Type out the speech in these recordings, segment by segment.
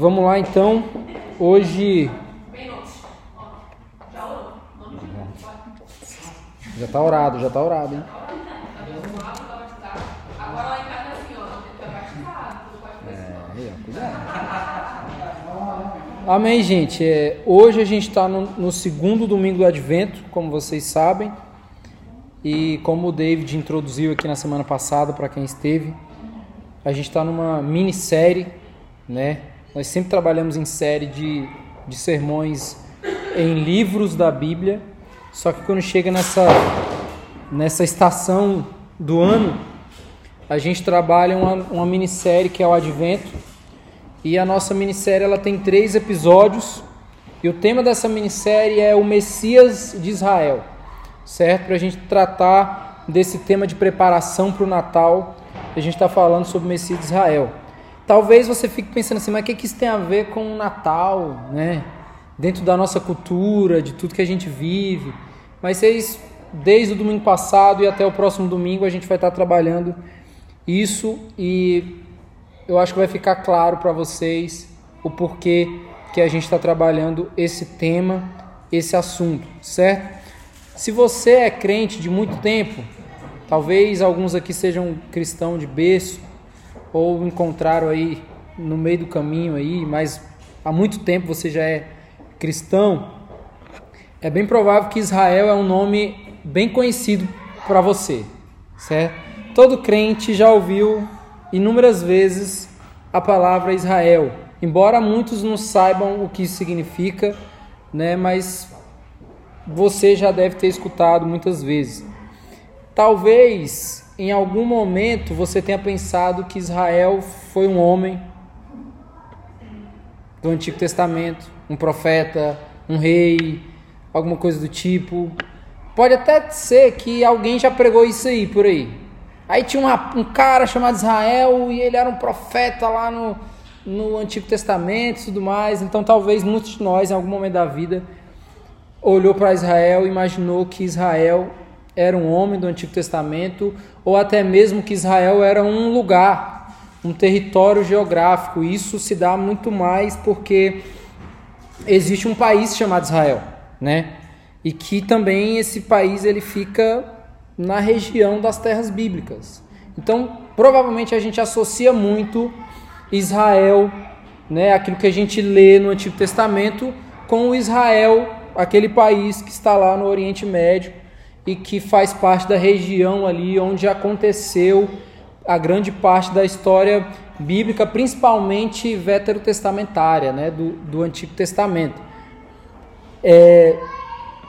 Vamos lá então. Hoje. Já tá orado, já tá orado, hein? É, Amém, gente. É, hoje a gente está no, no, segundo domingo do Advento, como vocês sabem. E como o David introduziu aqui na semana passada, para quem esteve, a gente está numa minissérie, né? Nós sempre trabalhamos em série de, de sermões em livros da Bíblia, só que quando chega nessa, nessa estação do ano, a gente trabalha uma, uma minissérie que é o Advento, e a nossa minissérie ela tem três episódios, e o tema dessa minissérie é o Messias de Israel, certo? Para a gente tratar desse tema de preparação para o Natal, a gente está falando sobre o Messias de Israel. Talvez você fique pensando assim, mas o que, que isso tem a ver com o Natal, né? Dentro da nossa cultura, de tudo que a gente vive. Mas vocês, desde o domingo passado e até o próximo domingo, a gente vai estar trabalhando isso e eu acho que vai ficar claro para vocês o porquê que a gente está trabalhando esse tema, esse assunto, certo? Se você é crente de muito tempo, talvez alguns aqui sejam cristão de berço, ou encontraram aí no meio do caminho aí, mas há muito tempo você já é cristão, é bem provável que Israel é um nome bem conhecido para você, certo? Todo crente já ouviu inúmeras vezes a palavra Israel, embora muitos não saibam o que isso significa, né? Mas você já deve ter escutado muitas vezes. Talvez em algum momento você tenha pensado que Israel foi um homem do Antigo Testamento, um profeta, um rei, alguma coisa do tipo. Pode até ser que alguém já pregou isso aí por aí. Aí tinha uma, um cara chamado Israel e ele era um profeta lá no, no Antigo Testamento e tudo mais. Então talvez muitos de nós, em algum momento da vida, olhou para Israel e imaginou que Israel era um homem do Antigo Testamento, ou até mesmo que Israel era um lugar, um território geográfico. Isso se dá muito mais porque existe um país chamado Israel, né? E que também esse país ele fica na região das terras bíblicas. Então, provavelmente a gente associa muito Israel, né, aquilo que a gente lê no Antigo Testamento, com o Israel, aquele país que está lá no Oriente Médio, e que faz parte da região ali onde aconteceu a grande parte da história bíblica, principalmente veterotestamentária, né, do, do Antigo Testamento. É,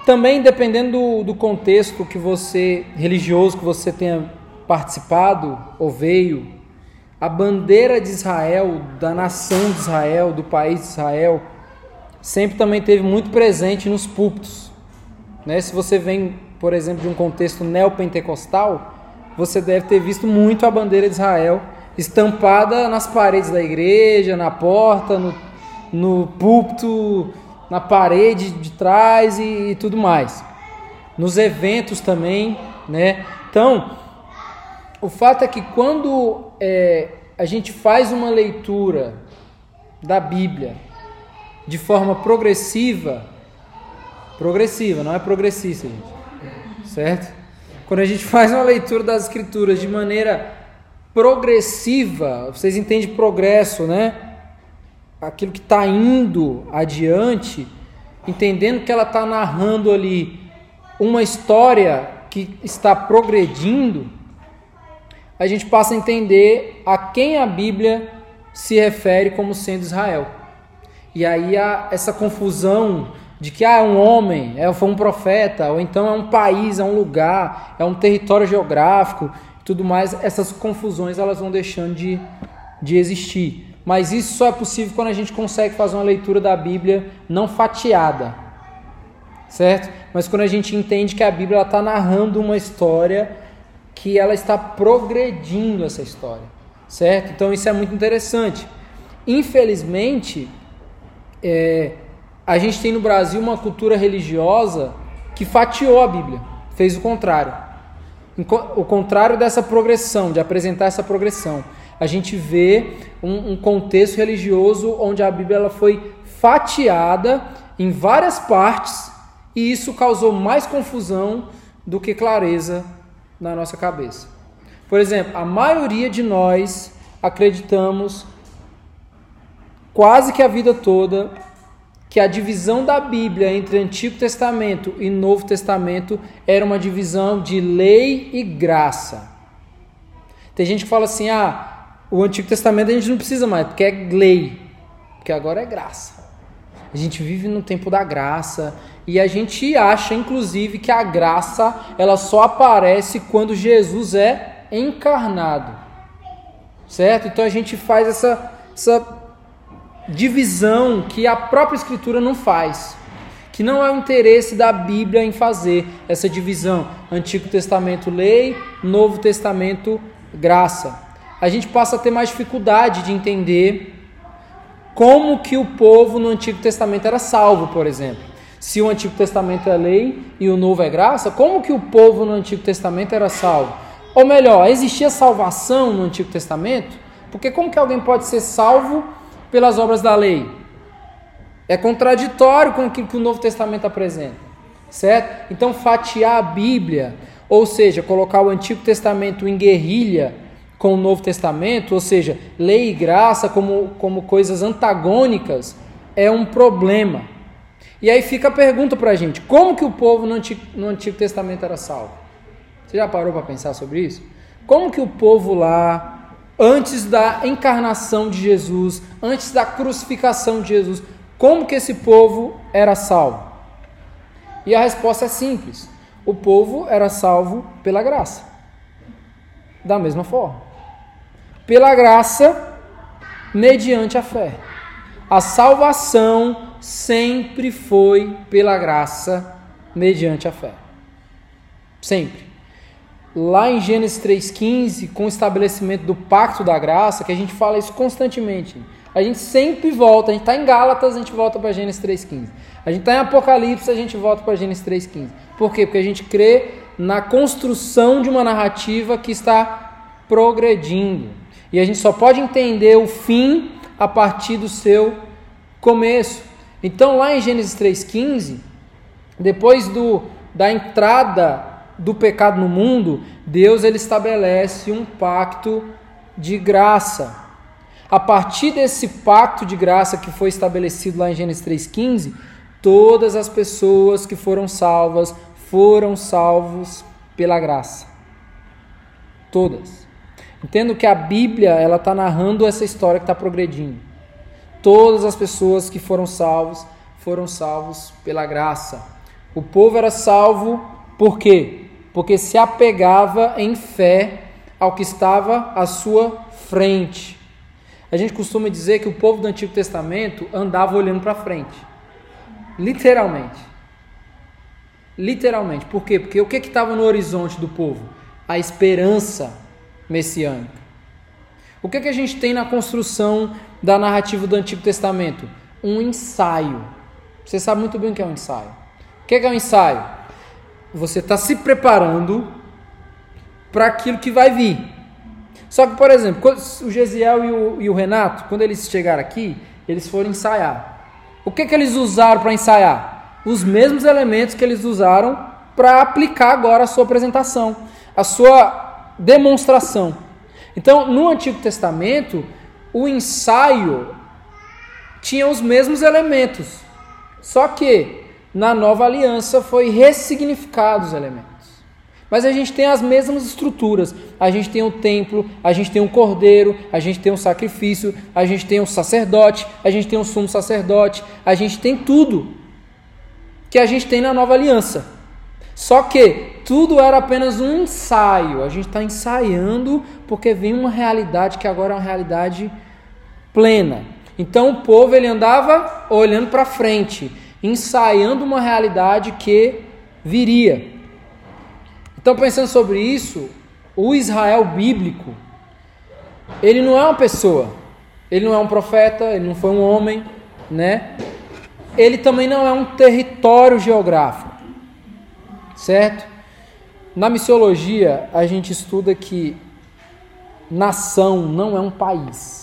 também, dependendo do, do contexto que você religioso que você tenha participado ou veio, a bandeira de Israel, da nação de Israel, do país de Israel, sempre também teve muito presente nos púlpitos. Né? Se você vem por exemplo, de um contexto neopentecostal, você deve ter visto muito a bandeira de Israel estampada nas paredes da igreja, na porta, no, no púlpito, na parede de trás e, e tudo mais. Nos eventos também, né? Então, o fato é que quando é, a gente faz uma leitura da Bíblia de forma progressiva, progressiva, não é progressista, gente certo? Quando a gente faz uma leitura das escrituras de maneira progressiva, vocês entendem progresso, né? Aquilo que está indo adiante, entendendo que ela está narrando ali uma história que está progredindo, a gente passa a entender a quem a Bíblia se refere como sendo Israel. E aí essa confusão de que ah, é um homem, é, foi um profeta, ou então é um país, é um lugar, é um território geográfico, tudo mais, essas confusões elas vão deixando de, de existir. Mas isso só é possível quando a gente consegue fazer uma leitura da Bíblia não fatiada, certo? Mas quando a gente entende que a Bíblia está narrando uma história que ela está progredindo essa história, certo? Então isso é muito interessante. Infelizmente, é, a gente tem no Brasil uma cultura religiosa que fatiou a Bíblia, fez o contrário. O contrário dessa progressão, de apresentar essa progressão. a gente vê um, um contexto religioso onde a Bíblia ela foi fatiada em várias partes e isso causou mais confusão do que clareza na nossa cabeça. Por exemplo, a maioria de nós acreditamos quase que a vida toda que a divisão da Bíblia entre Antigo Testamento e Novo Testamento era uma divisão de lei e graça. Tem gente que fala assim: ah, o Antigo Testamento a gente não precisa mais, porque é lei, porque agora é graça. A gente vive no tempo da graça e a gente acha, inclusive, que a graça ela só aparece quando Jesus é encarnado, certo? Então a gente faz essa, essa divisão que a própria Escritura não faz, que não é o interesse da Bíblia em fazer essa divisão: Antigo Testamento lei, Novo Testamento graça. A gente passa a ter mais dificuldade de entender como que o povo no Antigo Testamento era salvo, por exemplo. Se o Antigo Testamento é lei e o Novo é graça, como que o povo no Antigo Testamento era salvo? Ou melhor, existia salvação no Antigo Testamento? Porque como que alguém pode ser salvo pelas obras da lei. É contraditório com aquilo que o Novo Testamento apresenta, certo? Então, fatiar a Bíblia, ou seja, colocar o Antigo Testamento em guerrilha com o Novo Testamento, ou seja, lei e graça como, como coisas antagônicas, é um problema. E aí fica a pergunta para a gente: como que o povo no Antigo, no Antigo Testamento era salvo? Você já parou para pensar sobre isso? Como que o povo lá antes da encarnação de Jesus, antes da crucificação de Jesus, como que esse povo era salvo? E a resposta é simples: o povo era salvo pela graça. Da mesma forma. Pela graça, mediante a fé. A salvação sempre foi pela graça, mediante a fé. Sempre lá em Gênesis 3,15, com o estabelecimento do pacto da graça, que a gente fala isso constantemente. A gente sempre volta, a gente está em Gálatas, a gente volta para Gênesis 3,15. A gente está em Apocalipse, a gente volta para Gênesis 3,15. Por quê? Porque a gente crê na construção de uma narrativa que está progredindo. E a gente só pode entender o fim a partir do seu começo. Então, lá em Gênesis 3,15, depois do, da entrada do pecado no mundo, Deus ele estabelece um pacto de graça. A partir desse pacto de graça que foi estabelecido lá em Gênesis 3:15, todas as pessoas que foram salvas foram salvos pela graça. Todas. Entendo que a Bíblia ela está narrando essa história que está progredindo. Todas as pessoas que foram salvos foram salvos pela graça. O povo era salvo por quê? Porque se apegava em fé ao que estava à sua frente. A gente costuma dizer que o povo do Antigo Testamento andava olhando para frente. Literalmente. Literalmente. Por quê? Porque o que estava no horizonte do povo? A esperança messiânica. O que, que a gente tem na construção da narrativa do Antigo Testamento? Um ensaio. Você sabe muito bem o que é um ensaio. O que é um ensaio? Você está se preparando para aquilo que vai vir. Só que, por exemplo, o Gesiel e o, e o Renato, quando eles chegaram aqui, eles foram ensaiar. O que, que eles usaram para ensaiar? Os mesmos elementos que eles usaram para aplicar agora a sua apresentação, a sua demonstração. Então, no Antigo Testamento, o ensaio tinha os mesmos elementos, só que na nova aliança foi ressignificado os elementos. Mas a gente tem as mesmas estruturas. A gente tem o templo, a gente tem um cordeiro, a gente tem um sacrifício, a gente tem um sacerdote, a gente tem um sumo sacerdote, a gente tem tudo que a gente tem na nova aliança. Só que tudo era apenas um ensaio. A gente está ensaiando porque vem uma realidade que agora é uma realidade plena. Então o povo ele andava olhando para frente ensaiando uma realidade que viria. Então, pensando sobre isso, o Israel bíblico, ele não é uma pessoa, ele não é um profeta, ele não foi um homem, né? Ele também não é um território geográfico, certo? Na missiologia, a gente estuda que nação não é um país.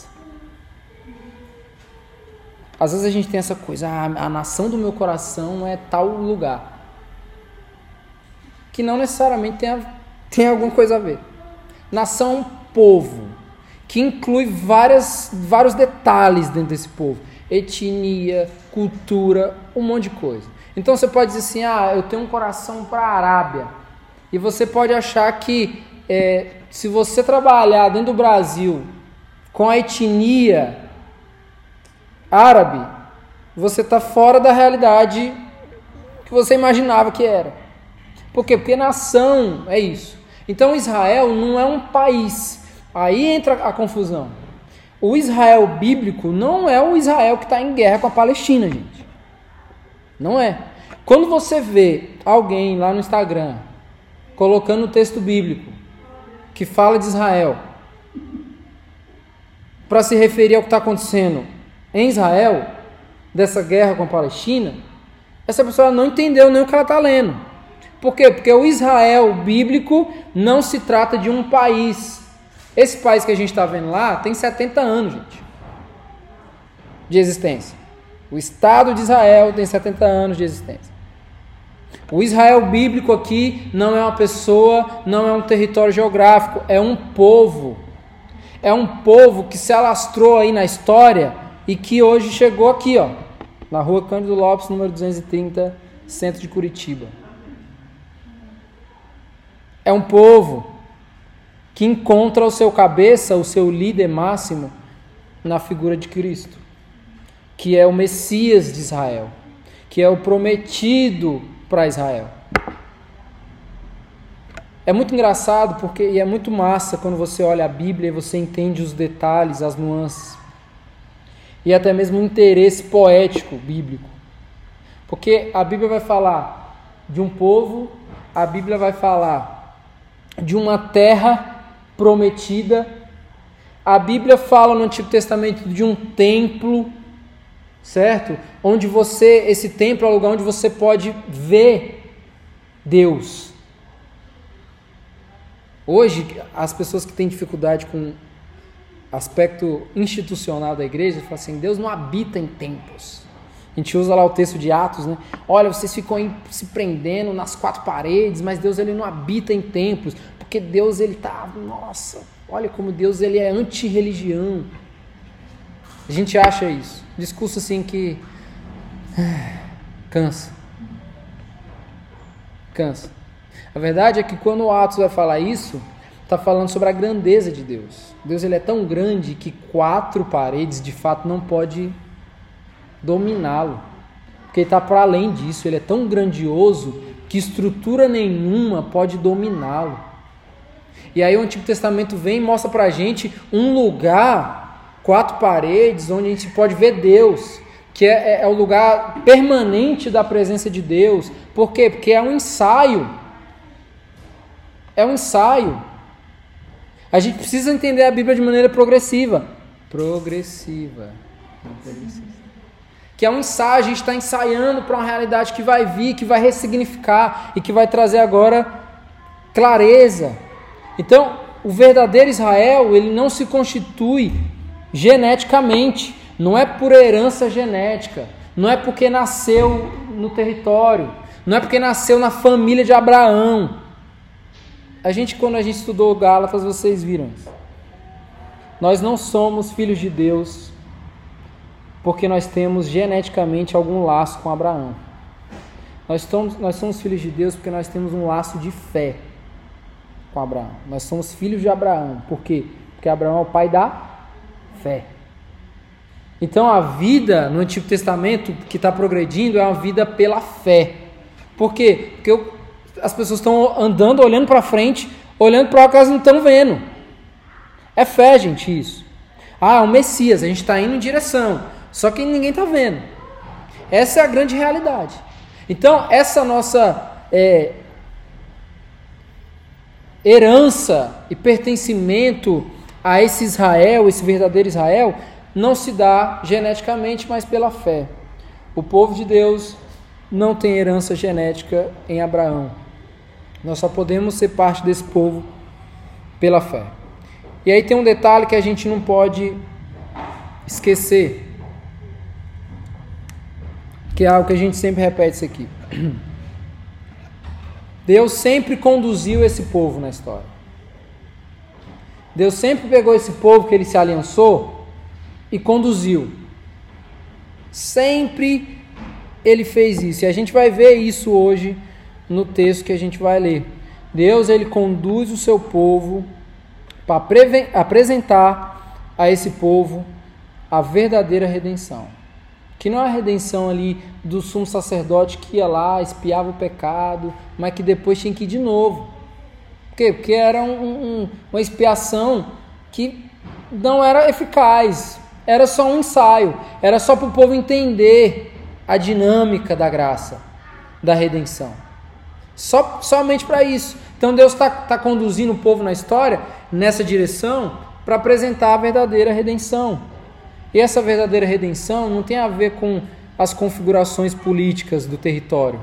Às vezes a gente tem essa coisa, ah, a nação do meu coração é tal lugar. Que não necessariamente tem, a, tem alguma coisa a ver. Nação é um povo, que inclui várias, vários detalhes dentro desse povo: etnia, cultura, um monte de coisa. Então você pode dizer assim: ah, eu tenho um coração para a Arábia. E você pode achar que é, se você trabalhar dentro do Brasil com a etnia árabe, você está fora da realidade que você imaginava que era. Por quê? Porque nação é isso. Então Israel não é um país. Aí entra a confusão. O Israel bíblico não é o Israel que está em guerra com a Palestina, gente. Não é. Quando você vê alguém lá no Instagram colocando o texto bíblico que fala de Israel para se referir ao que está acontecendo em Israel, dessa guerra com a Palestina, essa pessoa não entendeu nem o que ela está lendo. Por quê? Porque o Israel bíblico não se trata de um país. Esse país que a gente está vendo lá tem 70 anos, gente, de existência. O Estado de Israel tem 70 anos de existência. O Israel bíblico aqui não é uma pessoa, não é um território geográfico, é um povo. É um povo que se alastrou aí na história e que hoje chegou aqui, ó, na rua Cândido Lopes, número 230, centro de Curitiba. É um povo que encontra o seu cabeça, o seu líder máximo, na figura de Cristo, que é o Messias de Israel, que é o prometido para Israel. É muito engraçado porque e é muito massa quando você olha a Bíblia e você entende os detalhes, as nuances e até mesmo o interesse poético bíblico. Porque a Bíblia vai falar de um povo, a Bíblia vai falar de uma terra prometida. A Bíblia fala no Antigo Testamento de um templo certo? Onde você, esse templo é o lugar onde você pode ver Deus. Hoje, as pessoas que têm dificuldade com aspecto institucional da igreja falam assim: Deus não habita em templos. A gente usa lá o texto de Atos, né? Olha, vocês ficam se prendendo nas quatro paredes, mas Deus ele não habita em templos, porque Deus ele tá, nossa, olha como Deus ele é anti-religião. A gente acha isso. Discurso assim que cansa. Cansa. A verdade é que quando o Atos vai falar isso, está falando sobre a grandeza de Deus. Deus ele é tão grande que quatro paredes de fato não pode dominá-lo. Porque ele está para além disso, ele é tão grandioso que estrutura nenhuma pode dominá-lo. E aí o Antigo Testamento vem e mostra para a gente um lugar quatro paredes onde a gente pode ver Deus, que é, é, é o lugar permanente da presença de Deus. Por quê? Porque é um ensaio. É um ensaio. A gente precisa entender a Bíblia de maneira progressiva. Progressiva. Que é um ensaio, a gente está ensaiando para uma realidade que vai vir, que vai ressignificar e que vai trazer agora clareza. Então, o verdadeiro Israel, ele não se constitui geneticamente, não é por herança genética, não é porque nasceu no território, não é porque nasceu na família de Abraão. A gente, quando a gente estudou Gálatas, vocês viram isso. Nós não somos filhos de Deus porque nós temos geneticamente algum laço com Abraão. Nós somos, nós somos filhos de Deus porque nós temos um laço de fé com Abraão. Nós somos filhos de Abraão. Por quê? Porque Abraão é o pai da fé. Então a vida no Antigo Testamento que está progredindo é uma vida pela fé. Por quê? Porque eu, as pessoas estão andando, olhando para frente, olhando para o elas não estão vendo. É fé, gente, isso. Ah, é o Messias, a gente está indo em direção, só que ninguém está vendo. Essa é a grande realidade. Então, essa nossa é, herança e pertencimento a esse Israel, esse verdadeiro Israel, não se dá geneticamente, mas pela fé. O povo de Deus não tem herança genética em Abraão. Nós só podemos ser parte desse povo pela fé. E aí tem um detalhe que a gente não pode esquecer, que é algo que a gente sempre repete isso aqui. Deus sempre conduziu esse povo na história. Deus sempre pegou esse povo que ele se aliançou e conduziu. Sempre ele fez isso. E a gente vai ver isso hoje no texto que a gente vai ler. Deus ele conduz o seu povo para apresentar a esse povo a verdadeira redenção. Que não é a redenção ali do sumo sacerdote que ia lá, espiava o pecado, mas que depois tinha que ir de novo. Por quê? Porque era um, um, uma expiação que não era eficaz, era só um ensaio, era só para o povo entender a dinâmica da graça, da redenção. Só, somente para isso. Então Deus está tá conduzindo o povo na história nessa direção para apresentar a verdadeira redenção. E essa verdadeira redenção não tem a ver com as configurações políticas do território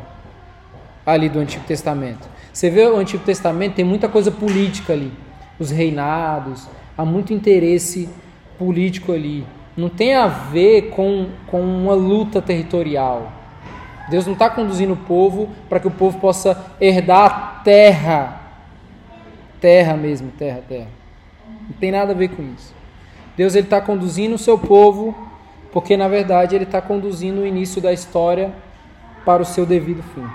ali do Antigo Testamento. Você vê o Antigo Testamento, tem muita coisa política ali. Os reinados, há muito interesse político ali. Não tem a ver com, com uma luta territorial. Deus não está conduzindo o povo para que o povo possa herdar a terra. Terra mesmo, terra, terra. Não tem nada a ver com isso. Deus está conduzindo o seu povo porque, na verdade, ele está conduzindo o início da história para o seu devido fim.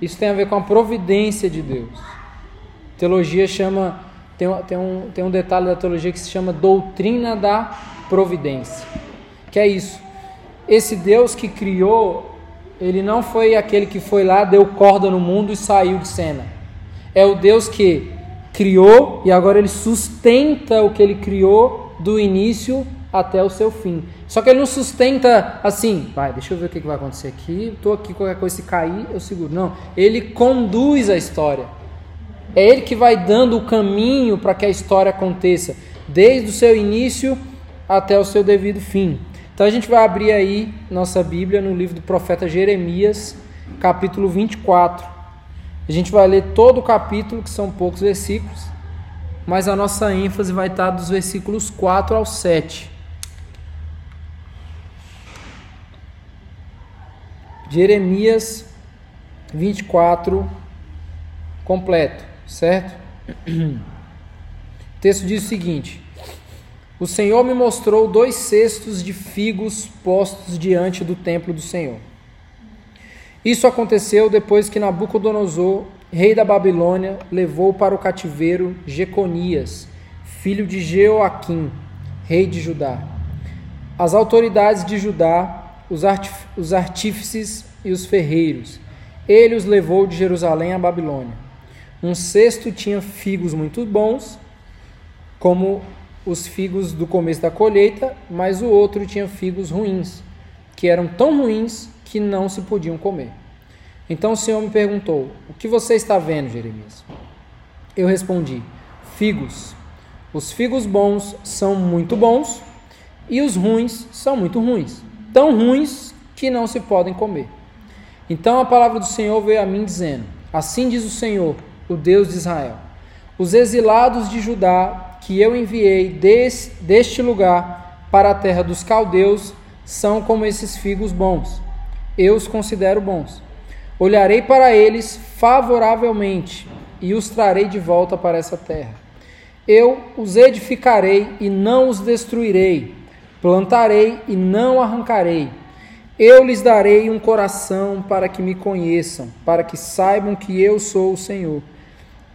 Isso tem a ver com a providência de Deus. teologia chama. Tem, tem, um, tem um detalhe da teologia que se chama doutrina da providência. Que é isso esse Deus que criou, ele não foi aquele que foi lá, deu corda no mundo e saiu de cena. É o Deus que criou e agora ele sustenta o que ele criou do início até o seu fim. Só que ele não sustenta assim, vai, deixa eu ver o que vai acontecer aqui, estou aqui, qualquer coisa se cair, eu seguro. Não, ele conduz a história. É ele que vai dando o caminho para que a história aconteça, desde o seu início até o seu devido fim. Então a gente vai abrir aí nossa Bíblia no livro do profeta Jeremias, capítulo 24. A gente vai ler todo o capítulo, que são poucos versículos, mas a nossa ênfase vai estar dos versículos 4 ao 7. Jeremias 24 completo, certo? O texto diz o seguinte: o Senhor me mostrou dois cestos de figos postos diante do templo do Senhor. Isso aconteceu depois que Nabucodonosor, rei da Babilônia, levou para o cativeiro Jeconias, filho de Jeoaquim, rei de Judá. As autoridades de Judá, os, os artífices e os ferreiros, ele os levou de Jerusalém à Babilônia. Um cesto tinha figos muito bons, como os figos do começo da colheita, mas o outro tinha figos ruins, que eram tão ruins que não se podiam comer. Então o Senhor me perguntou: O que você está vendo, Jeremias? Eu respondi: Figos. Os figos bons são muito bons e os ruins são muito ruins, tão ruins que não se podem comer. Então a palavra do Senhor veio a mim dizendo: Assim diz o Senhor, o Deus de Israel: Os exilados de Judá que eu enviei des, deste lugar para a terra dos caldeus são como esses figos bons. Eu os considero bons. Olharei para eles favoravelmente e os trarei de volta para essa terra. Eu os edificarei e não os destruirei, plantarei e não arrancarei. Eu lhes darei um coração para que me conheçam, para que saibam que eu sou o Senhor.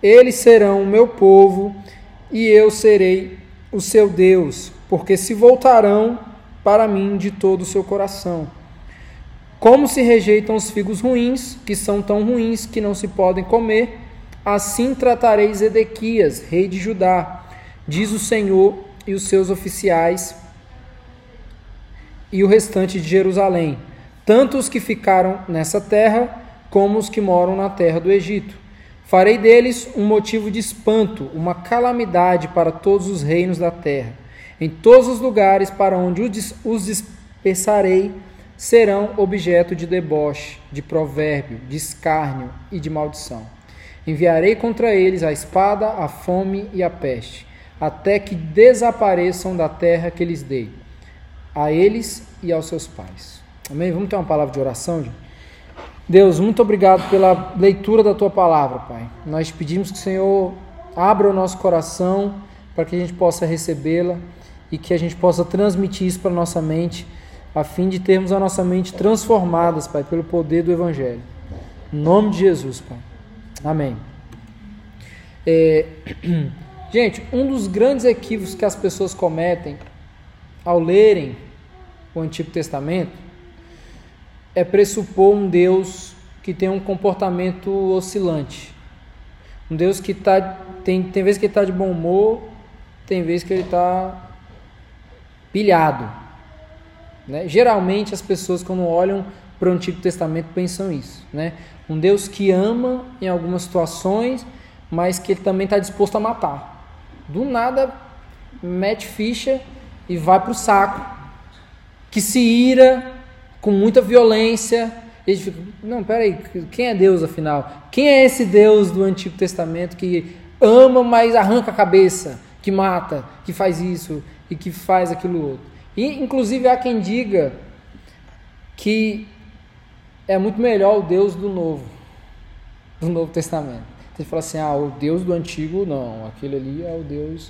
Eles serão o meu povo e eu serei o seu Deus, porque se voltarão para mim de todo o seu coração. Como se rejeitam os figos ruins, que são tão ruins que não se podem comer, assim tratarei Zedequias, rei de Judá, diz o Senhor, e os seus oficiais e o restante de Jerusalém, tanto os que ficaram nessa terra, como os que moram na terra do Egito. Farei deles um motivo de espanto, uma calamidade para todos os reinos da terra. Em todos os lugares para onde os dispersarei, serão objeto de deboche, de provérbio, de escárnio e de maldição. Enviarei contra eles a espada, a fome e a peste, até que desapareçam da terra que lhes dei, a eles e aos seus pais. Amém? Vamos ter uma palavra de oração, gente? Deus, muito obrigado pela leitura da tua palavra, Pai. Nós pedimos que o Senhor abra o nosso coração para que a gente possa recebê-la e que a gente possa transmitir isso para a nossa mente, a fim de termos a nossa mente transformadas, Pai, pelo poder do Evangelho. Em nome de Jesus, Pai. Amém. É, gente, um dos grandes equívocos que as pessoas cometem ao lerem o Antigo Testamento é pressupor um Deus que tem um comportamento oscilante. Um Deus que tá, tem, tem vezes que ele está de bom humor, tem vezes que ele está pilhado. Né? Geralmente as pessoas quando olham para o Antigo Testamento pensam isso. Né? Um Deus que ama em algumas situações, mas que ele também está disposto a matar. Do nada mete ficha e vai para o saco. Que se ira com muita violência. E a gente fica, não, peraí, quem é Deus afinal? Quem é esse Deus do Antigo Testamento que ama, mas arranca a cabeça, que mata, que faz isso e que faz aquilo outro? E, inclusive, há quem diga que é muito melhor o Deus do Novo, do Novo Testamento. Você fala assim, ah, o Deus do Antigo, não, aquele ali é o Deus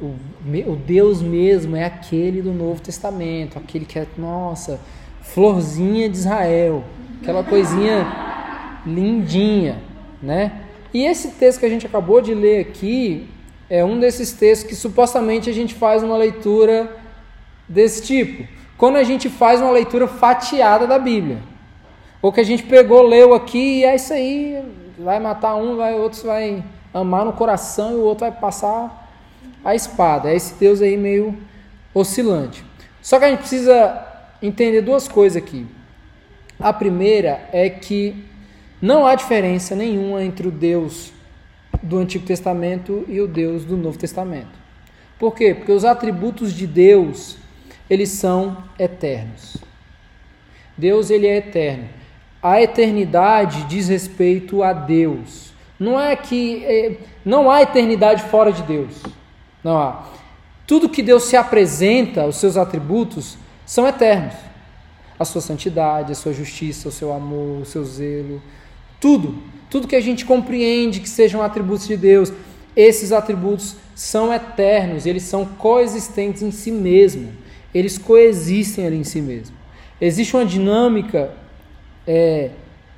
o, o Deus mesmo é aquele do Novo Testamento, aquele que é, nossa, florzinha de Israel, aquela coisinha lindinha, né? E esse texto que a gente acabou de ler aqui é um desses textos que supostamente a gente faz uma leitura desse tipo. Quando a gente faz uma leitura fatiada da Bíblia. Ou que a gente pegou, leu aqui e é isso aí, vai matar um, vai outro vai amar no coração e o outro vai passar a espada. É esse Deus aí meio oscilante. Só que a gente precisa entender duas coisas aqui. A primeira é que não há diferença nenhuma entre o Deus do Antigo Testamento e o Deus do Novo Testamento. Por quê? Porque os atributos de Deus, eles são eternos. Deus ele é eterno. A eternidade diz respeito a Deus. Não é que é, não há eternidade fora de Deus. Não há. Tudo que Deus se apresenta, os seus atributos, são eternos. A sua santidade, a sua justiça, o seu amor, o seu zelo, tudo. Tudo que a gente compreende que sejam atributos de Deus, esses atributos são eternos, eles são coexistentes em si mesmo. Eles coexistem ali em si mesmo. Existe uma dinâmica é,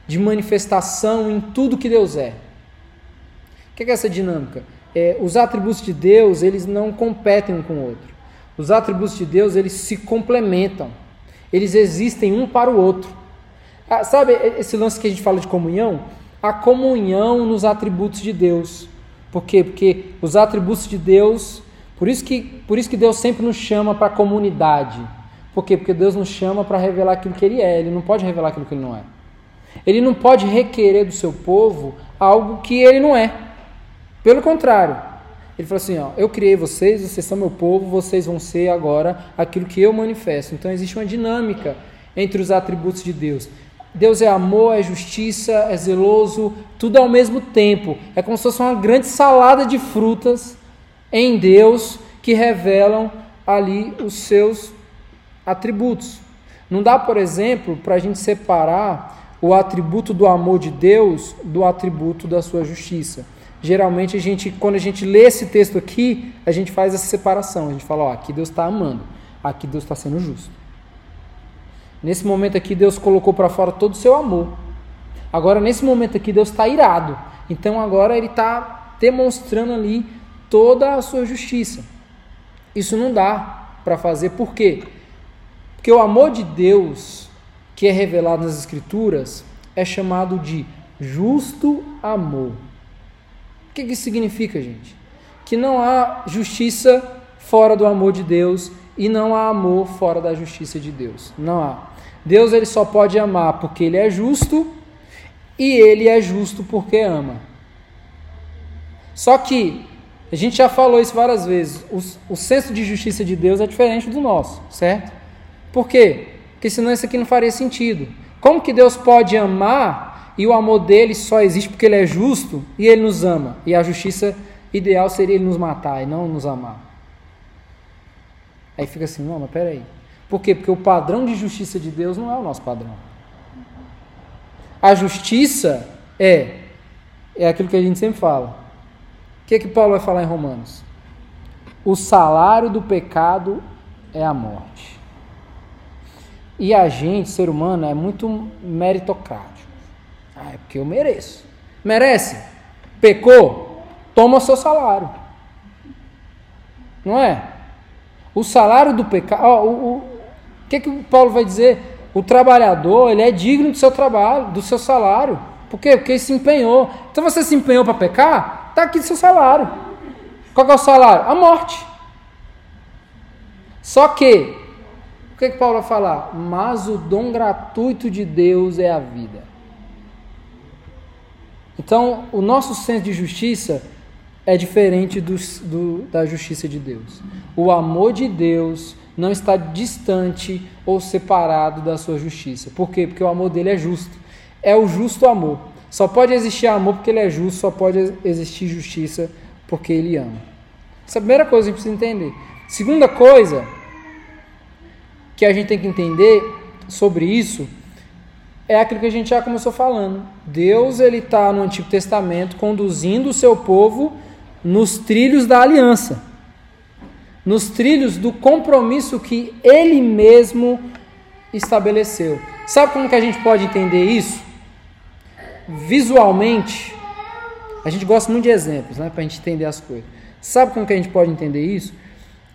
de manifestação em tudo que Deus é. O que é essa dinâmica? É, os atributos de Deus eles não competem um com o outro. Os atributos de Deus eles se complementam. Eles existem um para o outro. Ah, sabe esse lance que a gente fala de comunhão? A comunhão nos atributos de Deus. Por quê? Porque os atributos de Deus, por isso que, por isso que Deus sempre nos chama para a comunidade. Por quê? Porque Deus nos chama para revelar aquilo que Ele é. Ele não pode revelar aquilo que Ele não é. Ele não pode requerer do seu povo algo que Ele não é. Pelo contrário, ele falou assim: ó, eu criei vocês, vocês são meu povo, vocês vão ser agora aquilo que eu manifesto. Então existe uma dinâmica entre os atributos de Deus. Deus é amor, é justiça, é zeloso, tudo ao mesmo tempo. É como se fosse uma grande salada de frutas em Deus que revelam ali os seus atributos. Não dá, por exemplo, para a gente separar o atributo do amor de Deus do atributo da sua justiça geralmente a gente, quando a gente lê esse texto aqui, a gente faz essa separação. A gente fala, ó, aqui Deus está amando, aqui Deus está sendo justo. Nesse momento aqui, Deus colocou para fora todo o seu amor. Agora, nesse momento aqui, Deus está irado. Então, agora Ele está demonstrando ali toda a sua justiça. Isso não dá para fazer, por quê? Porque o amor de Deus, que é revelado nas Escrituras, é chamado de justo amor. O que isso significa, gente? Que não há justiça fora do amor de Deus e não há amor fora da justiça de Deus. Não há. Deus ele só pode amar porque ele é justo e ele é justo porque ama. Só que a gente já falou isso várias vezes. O, o senso de justiça de Deus é diferente do nosso, certo? Por quê? Porque senão isso aqui não faria sentido. Como que Deus pode amar e o amor dele só existe porque ele é justo e ele nos ama. E a justiça ideal seria ele nos matar e não nos amar. Aí fica assim, não, mas peraí. Por quê? Porque o padrão de justiça de Deus não é o nosso padrão. A justiça é, é aquilo que a gente sempre fala. O que, é que Paulo vai falar em Romanos? O salário do pecado é a morte. E a gente, ser humano, é muito meritocrático. Ah, é porque eu mereço. Merece? Pecou? Toma seu salário. Não é? O salário do pecado. o, o, o que, que o Paulo vai dizer? O trabalhador, ele é digno do seu trabalho, do seu salário. Por quê? Porque ele se empenhou. Então você se empenhou para pecar? Está aqui seu salário. Qual é o salário? A morte. Só que, o que, que Paulo vai falar? Mas o dom gratuito de Deus é a vida. Então, o nosso senso de justiça é diferente do, da justiça de Deus. O amor de Deus não está distante ou separado da sua justiça. Por quê? Porque o amor dele é justo. É o justo amor. Só pode existir amor porque ele é justo, só pode existir justiça porque ele ama. Essa é a primeira coisa que a gente precisa entender. Segunda coisa que a gente tem que entender sobre isso é aquilo que a gente já começou falando. Deus ele está no Antigo Testamento conduzindo o seu povo nos trilhos da aliança, nos trilhos do compromisso que Ele mesmo estabeleceu. Sabe como que a gente pode entender isso? Visualmente, a gente gosta muito de exemplos, né, para a gente entender as coisas. Sabe como que a gente pode entender isso?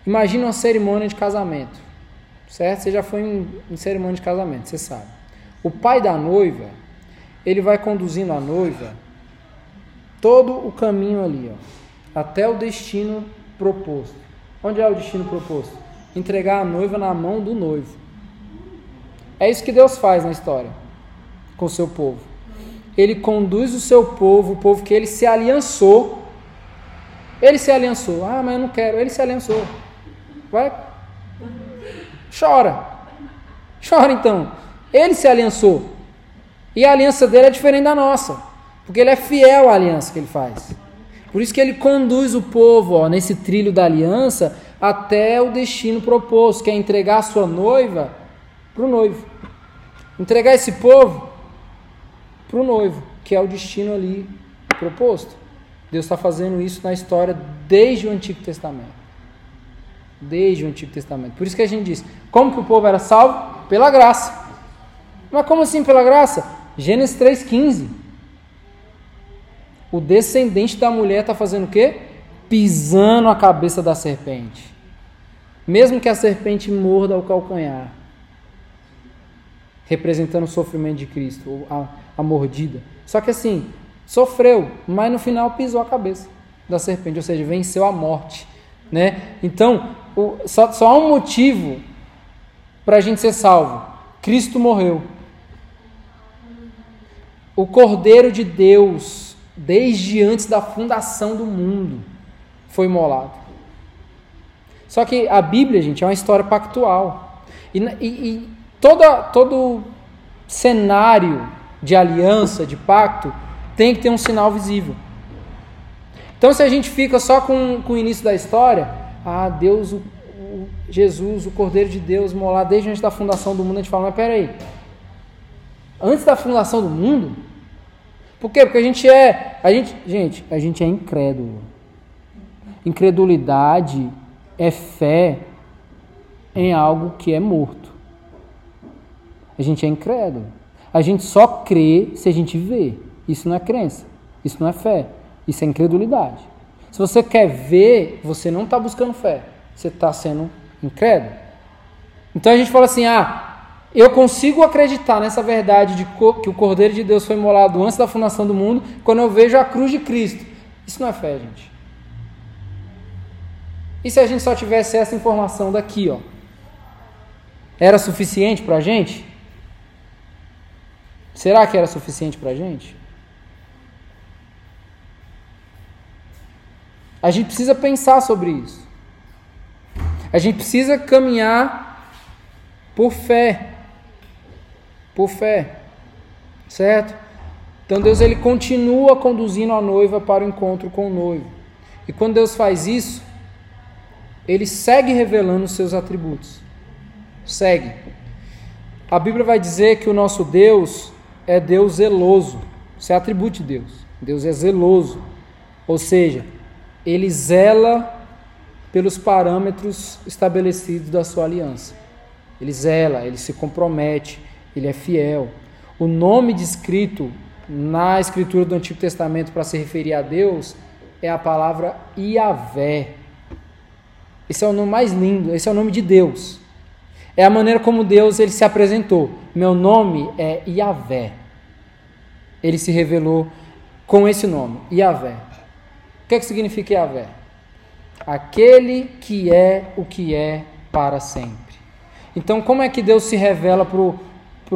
Imagina uma cerimônia de casamento, certo? Você já foi em, em cerimônia de casamento, você sabe. O pai da noiva, ele vai conduzindo a noiva todo o caminho ali, ó, até o destino proposto. Onde é o destino proposto? Entregar a noiva na mão do noivo. É isso que Deus faz na história com o seu povo. Ele conduz o seu povo, o povo que ele se aliançou. Ele se aliançou. Ah, mas eu não quero. Ele se aliançou. Vai. Chora. Chora então. Ele se aliançou. E a aliança dele é diferente da nossa. Porque ele é fiel à aliança que ele faz. Por isso que ele conduz o povo ó, nesse trilho da aliança até o destino proposto, que é entregar a sua noiva para o noivo. Entregar esse povo para o noivo, que é o destino ali proposto. Deus está fazendo isso na história desde o Antigo Testamento. Desde o Antigo Testamento. Por isso que a gente diz: como que o povo era salvo? Pela graça. Mas como assim pela graça? Gênesis 3,15. O descendente da mulher está fazendo o quê? Pisando a cabeça da serpente. Mesmo que a serpente morda o calcanhar. Representando o sofrimento de Cristo, a, a mordida. Só que assim, sofreu, mas no final pisou a cabeça da serpente, ou seja, venceu a morte. Né? Então, o, só, só há um motivo para a gente ser salvo: Cristo morreu. O Cordeiro de Deus, desde antes da fundação do mundo, foi imolado. Só que a Bíblia, gente, é uma história pactual. E, e, e toda, todo cenário de aliança, de pacto, tem que ter um sinal visível. Então, se a gente fica só com, com o início da história, ah, Deus, o, o Jesus, o Cordeiro de Deus, molar desde antes da fundação do mundo, a gente fala, mas peraí, antes da fundação do mundo, por quê? Porque a gente é, a gente, gente, a gente é incrédulo. Incredulidade é fé em algo que é morto. A gente é incrédulo. A gente só crê se a gente vê. Isso não é crença. Isso não é fé. Isso é incredulidade. Se você quer ver, você não está buscando fé. Você está sendo incrédulo. Então a gente fala assim: ah, eu consigo acreditar nessa verdade de que o Cordeiro de Deus foi imolado antes da fundação do mundo, quando eu vejo a cruz de Cristo. Isso não é fé, gente. E se a gente só tivesse essa informação daqui, ó? Era suficiente para a gente? Será que era suficiente para a gente? A gente precisa pensar sobre isso. A gente precisa caminhar por fé por fé, certo? Então Deus ele continua conduzindo a noiva para o encontro com o noivo. E quando Deus faz isso, ele segue revelando os seus atributos. Segue. A Bíblia vai dizer que o nosso Deus é Deus zeloso. Isso é atributo de Deus. Deus é zeloso. Ou seja, ele zela pelos parâmetros estabelecidos da sua aliança. Ele zela, ele se compromete, ele é fiel. O nome descrito na escritura do Antigo Testamento para se referir a Deus é a palavra Iavé. Esse é o nome mais lindo, esse é o nome de Deus. É a maneira como Deus ele se apresentou. Meu nome é Iavé. Ele se revelou com esse nome, Iavé. O que, é que significa Iavé? Aquele que é o que é para sempre. Então, como é que Deus se revela para o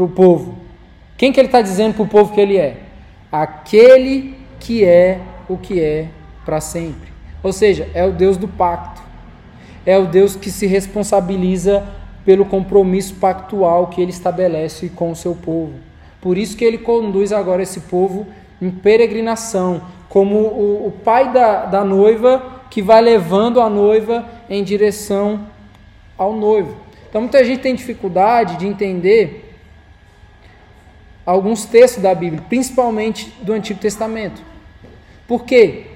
povo? Quem que ele está dizendo para o povo que ele é? Aquele que é o que é para sempre. Ou seja, é o Deus do pacto. É o Deus que se responsabiliza pelo compromisso pactual que ele estabelece com o seu povo. Por isso que ele conduz agora esse povo em peregrinação, como o, o pai da, da noiva que vai levando a noiva em direção ao noivo. Então muita gente tem dificuldade de entender alguns textos da Bíblia, principalmente do Antigo Testamento. Por quê?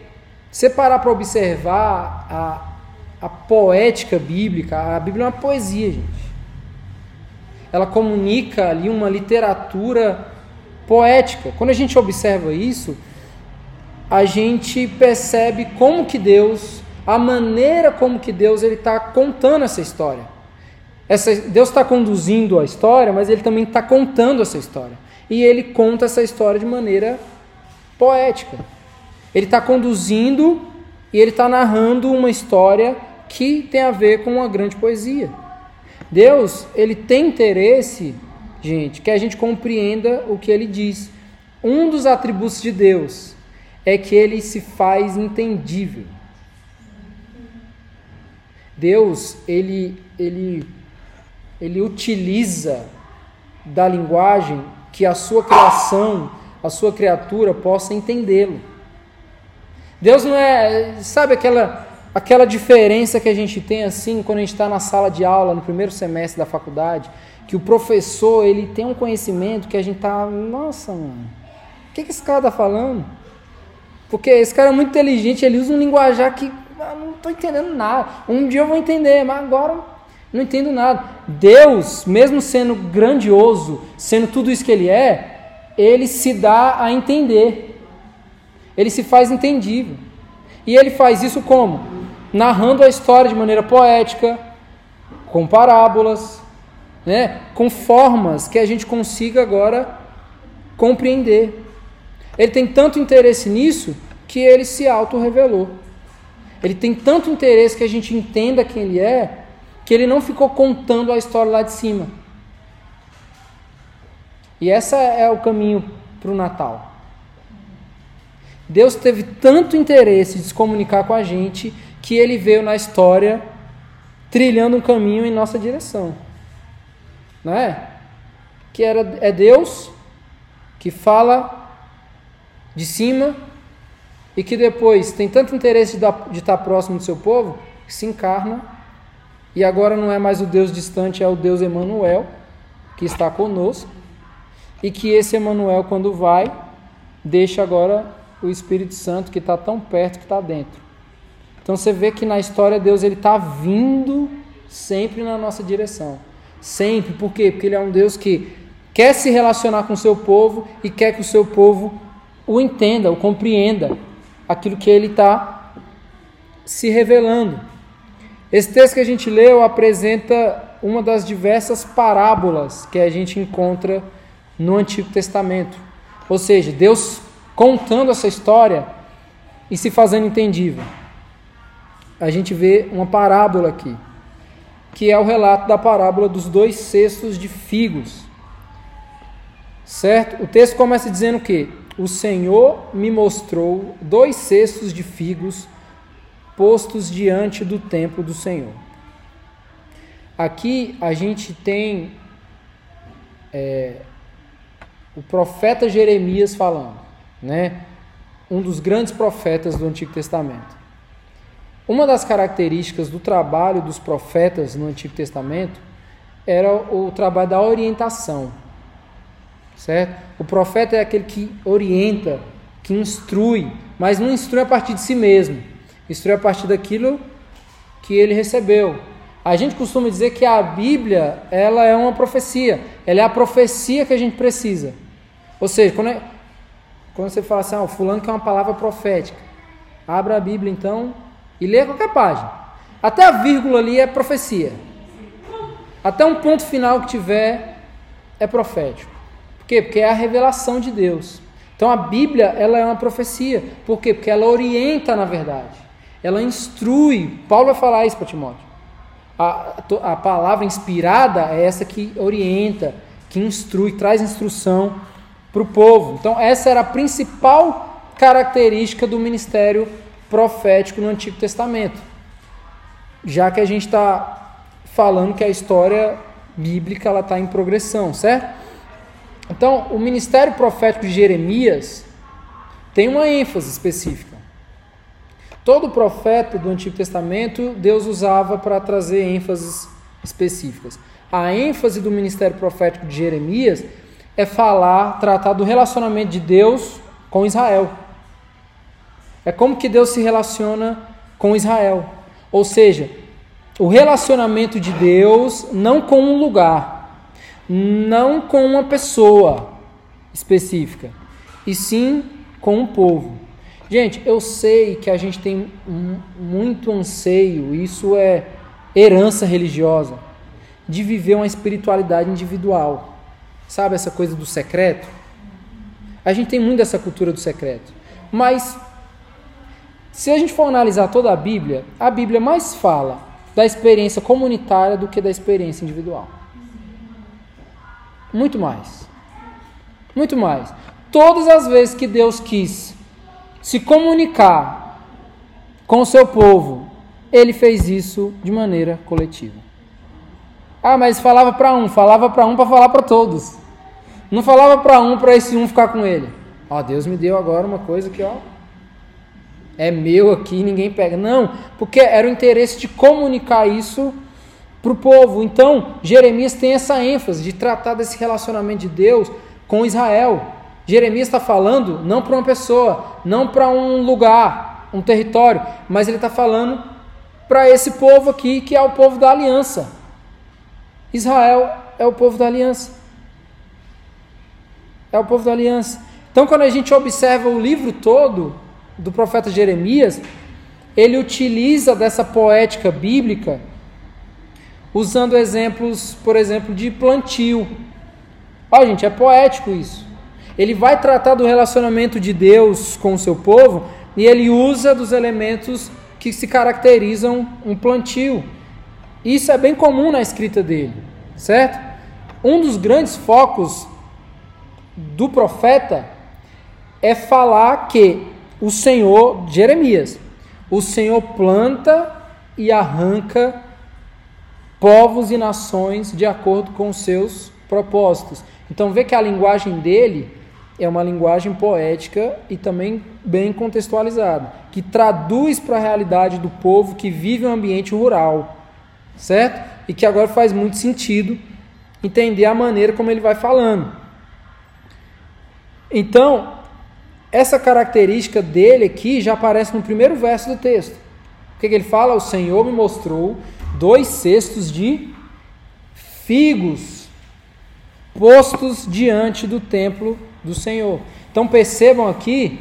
Se parar para observar a, a poética bíblica, a Bíblia é uma poesia, gente. Ela comunica ali uma literatura poética. Quando a gente observa isso, a gente percebe como que Deus, a maneira como que Deus ele está contando essa história. Essa, Deus está conduzindo a história, mas ele também está contando essa história. E ele conta essa história de maneira poética. Ele está conduzindo e ele está narrando uma história que tem a ver com uma grande poesia. Deus, ele tem interesse, gente, que a gente compreenda o que ele diz. Um dos atributos de Deus é que ele se faz entendível. Deus, ele, ele, ele utiliza da linguagem que a sua criação, a sua criatura possa entendê-lo. Deus não é, sabe aquela aquela diferença que a gente tem assim quando a gente está na sala de aula no primeiro semestre da faculdade, que o professor ele tem um conhecimento que a gente tá, nossa, mano, o que, que esse cara tá falando? Porque esse cara é muito inteligente, ele usa um linguajar que ah, não estou entendendo nada. Um dia eu vou entender, mas agora não entendo nada. Deus, mesmo sendo grandioso, sendo tudo isso que ele é, ele se dá a entender. Ele se faz entendível. E ele faz isso como? narrando a história de maneira poética, com parábolas, né, com formas que a gente consiga agora compreender. Ele tem tanto interesse nisso que ele se auto-revelou. Ele tem tanto interesse que a gente entenda quem ele é, que ele não ficou contando a história lá de cima. E essa é o caminho para o Natal. Deus teve tanto interesse de se comunicar com a gente que ele veio na história trilhando um caminho em nossa direção. Não é? Que era, é Deus que fala de cima e que depois tem tanto interesse de, estar próximo do seu povo que se encarna e agora não é mais o Deus distante, é o Deus Emanuel que está conosco e que esse Emanuel quando vai deixa agora o Espírito Santo que está tão perto que está dentro. Então você vê que na história Deus ele está vindo sempre na nossa direção. Sempre. Por quê? Porque ele é um Deus que quer se relacionar com o seu povo e quer que o seu povo o entenda, o compreenda, aquilo que ele está se revelando. Esse texto que a gente leu apresenta uma das diversas parábolas que a gente encontra no Antigo Testamento. Ou seja, Deus contando essa história e se fazendo entendível a gente vê uma parábola aqui, que é o relato da parábola dos dois cestos de figos. Certo? O texto começa dizendo que o Senhor me mostrou dois cestos de figos postos diante do templo do Senhor. Aqui a gente tem é, o profeta Jeremias falando. né? Um dos grandes profetas do Antigo Testamento. Uma das características do trabalho dos profetas no Antigo Testamento era o trabalho da orientação. Certo? O profeta é aquele que orienta, que instrui, mas não instrui a partir de si mesmo, instrui a partir daquilo que ele recebeu. A gente costuma dizer que a Bíblia ela é uma profecia, ela é a profecia que a gente precisa. Ou seja, quando, é, quando você fala assim, ah, o fulano quer uma palavra profética, abra a Bíblia então e lê qualquer página. Até a vírgula ali é profecia. Até um ponto final que tiver é profético. Por quê? Porque é a revelação de Deus. Então a Bíblia ela é uma profecia. Por quê? Porque ela orienta na verdade. Ela instrui. Paulo vai falar isso para Timóteo. A, a palavra inspirada é essa que orienta, que instrui, traz instrução para o povo. Então, essa era a principal característica do ministério profético no Antigo Testamento. Já que a gente está falando que a história bíblica está em progressão, certo? Então, o ministério profético de Jeremias tem uma ênfase específica. Todo profeta do Antigo Testamento, Deus usava para trazer ênfases específicas. A ênfase do ministério profético de Jeremias é falar, tratar do relacionamento de Deus com Israel. É como que Deus se relaciona com Israel. Ou seja, o relacionamento de Deus não com um lugar, não com uma pessoa específica, e sim com um povo. Gente, eu sei que a gente tem muito anseio, isso é herança religiosa, de viver uma espiritualidade individual. Sabe essa coisa do secreto? A gente tem muito essa cultura do secreto. Mas, se a gente for analisar toda a Bíblia, a Bíblia mais fala da experiência comunitária do que da experiência individual. Muito mais. Muito mais. Todas as vezes que Deus quis se comunicar com o seu povo, ele fez isso de maneira coletiva. Ah, mas falava para um, falava para um para falar para todos. Não falava para um para esse um ficar com ele. Ó, Deus me deu agora uma coisa que, ó, é meu aqui, ninguém pega. Não, porque era o interesse de comunicar isso para o povo. Então, Jeremias tem essa ênfase de tratar desse relacionamento de Deus com Israel. Jeremias está falando não para uma pessoa, não para um lugar, um território, mas ele está falando para esse povo aqui, que é o povo da aliança. Israel é o povo da aliança. É o povo da aliança. Então, quando a gente observa o livro todo do profeta Jeremias, ele utiliza dessa poética bíblica usando exemplos, por exemplo, de plantio. Olha, gente, é poético isso. Ele vai tratar do relacionamento de Deus com o seu povo e ele usa dos elementos que se caracterizam um plantio. Isso é bem comum na escrita dele, certo? Um dos grandes focos do profeta é falar que o Senhor, Jeremias, o Senhor planta e arranca povos e nações de acordo com seus propósitos. Então vê que a linguagem dele é uma linguagem poética e também bem contextualizada, que traduz para a realidade do povo que vive um ambiente rural, certo? E que agora faz muito sentido entender a maneira como ele vai falando. Então, essa característica dele aqui já aparece no primeiro verso do texto. O que, que ele fala? O Senhor me mostrou dois cestos de figos postos diante do templo do Senhor. Então percebam aqui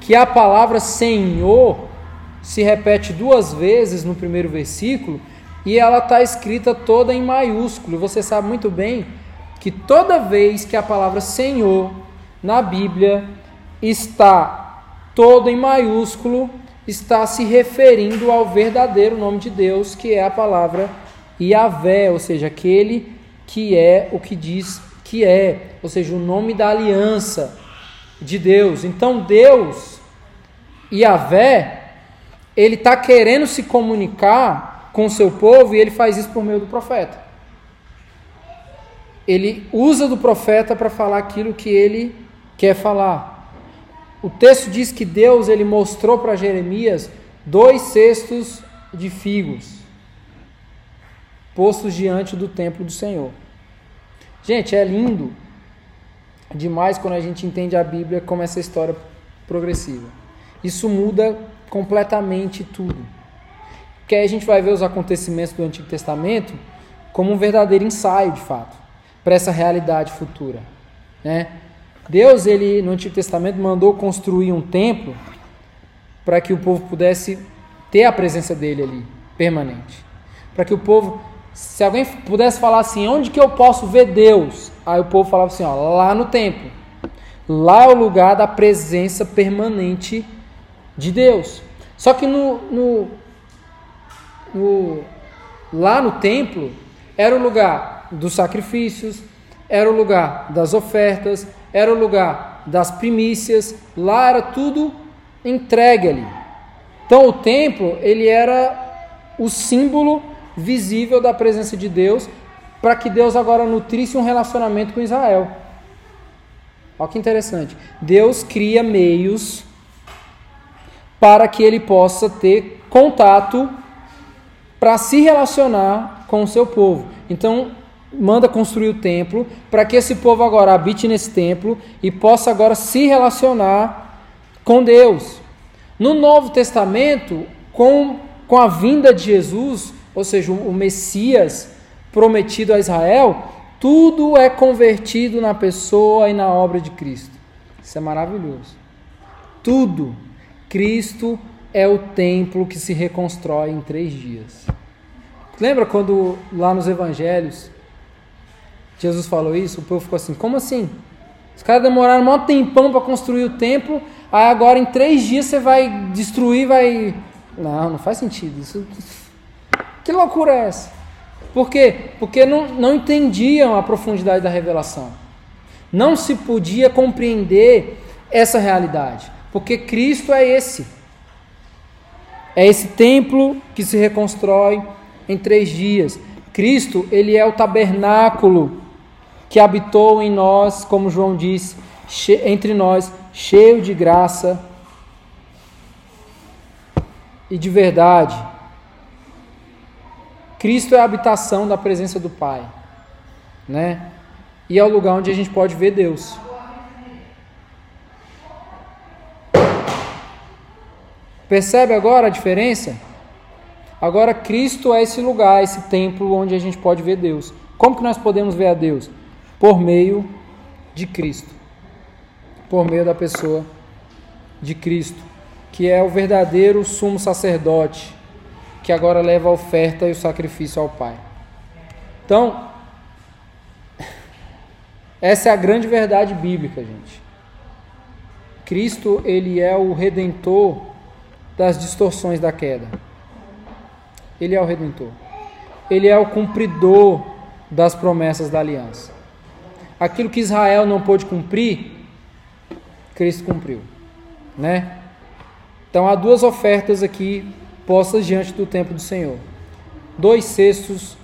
que a palavra Senhor se repete duas vezes no primeiro versículo e ela está escrita toda em maiúsculo. Você sabe muito bem que toda vez que a palavra Senhor na Bíblia está toda em maiúsculo, está se referindo ao verdadeiro nome de Deus, que é a palavra Yahvé, ou seja, aquele que é o que diz que é, ou seja, o nome da aliança de Deus. Então Deus, Yahvé, ele está querendo se comunicar com o seu povo e ele faz isso por meio do profeta. Ele usa do profeta para falar aquilo que ele quer falar. o texto diz que Deus ele mostrou para Jeremias dois cestos de figos postos diante do templo do Senhor. Gente, é lindo demais quando a gente entende a Bíblia como essa história progressiva. Isso muda completamente tudo. Porque aí a gente vai ver os acontecimentos do Antigo Testamento como um verdadeiro ensaio, de fato, para essa realidade futura. Né? Deus, ele no Antigo Testamento, mandou construir um templo para que o povo pudesse ter a presença dele ali, permanente. Para que o povo, se alguém pudesse falar assim, onde que eu posso ver Deus? Aí o povo falava assim, ó, lá no templo. Lá é o lugar da presença permanente de Deus. Só que no, no, no lá no templo era o lugar dos sacrifícios, era o lugar das ofertas, era o lugar das primícias, lá era tudo entregue ali. Então o templo, ele era o símbolo visível da presença de Deus, para que Deus agora nutrisse um relacionamento com Israel. Olha que interessante. Deus cria meios para que ele possa ter contato para se relacionar com o seu povo. Então, manda construir o templo para que esse povo agora habite nesse templo e possa agora se relacionar com Deus. No Novo Testamento, com, com a vinda de Jesus, ou seja, o Messias prometido a Israel, tudo é convertido na pessoa e na obra de Cristo. Isso é maravilhoso. Tudo. Cristo é o templo que se reconstrói em três dias. Lembra quando lá nos evangelhos Jesus falou isso? O povo ficou assim: como assim? Os caras demoraram um tempão para construir o templo, aí agora em três dias você vai destruir, vai. Não, não faz sentido. Isso... Que loucura é essa? Por quê? Porque não, não entendiam a profundidade da revelação. Não se podia compreender essa realidade. Porque Cristo é esse. É esse templo que se reconstrói em três dias. Cristo, ele é o tabernáculo que habitou em nós, como João disse, entre nós, cheio de graça e de verdade. Cristo é a habitação da presença do Pai, né? E é o lugar onde a gente pode ver Deus. Percebe agora a diferença? Agora Cristo é esse lugar, esse templo onde a gente pode ver Deus. Como que nós podemos ver a Deus? por meio de Cristo, por meio da pessoa de Cristo, que é o verdadeiro sumo sacerdote, que agora leva a oferta e o sacrifício ao Pai. Então, essa é a grande verdade bíblica, gente. Cristo, ele é o redentor das distorções da queda. Ele é o redentor. Ele é o cumpridor das promessas da aliança. Aquilo que Israel não pôde cumprir, Cristo cumpriu, né? Então há duas ofertas aqui postas diante do templo do Senhor. Dois cestos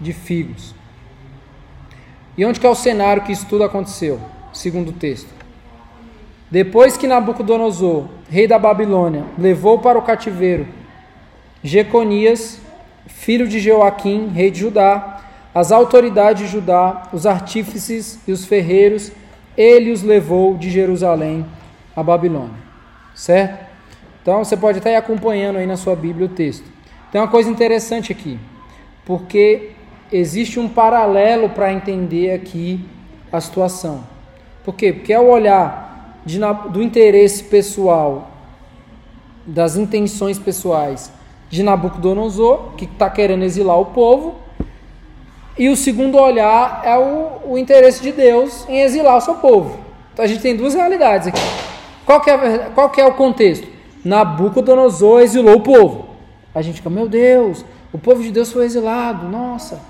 de figos. E onde que é o cenário que isso tudo aconteceu? Segundo o texto. Depois que Nabucodonosor, rei da Babilônia, levou para o cativeiro Jeconias, filho de Joaquim, rei de Judá, as autoridades de Judá, os artífices e os ferreiros, ele os levou de Jerusalém a Babilônia. Certo? Então você pode até ir acompanhando aí na sua Bíblia o texto. Tem uma coisa interessante aqui, porque existe um paralelo para entender aqui a situação. Por quê? Porque ao olhar de, do interesse pessoal, das intenções pessoais de Nabucodonosor, que está querendo exilar o povo, e o segundo olhar é o, o interesse de Deus em exilar o seu povo. Então a gente tem duas realidades aqui. Qual que é, qual que é o contexto? Nabucodonosor exilou o povo. A gente fica, meu Deus, o povo de Deus foi exilado, nossa.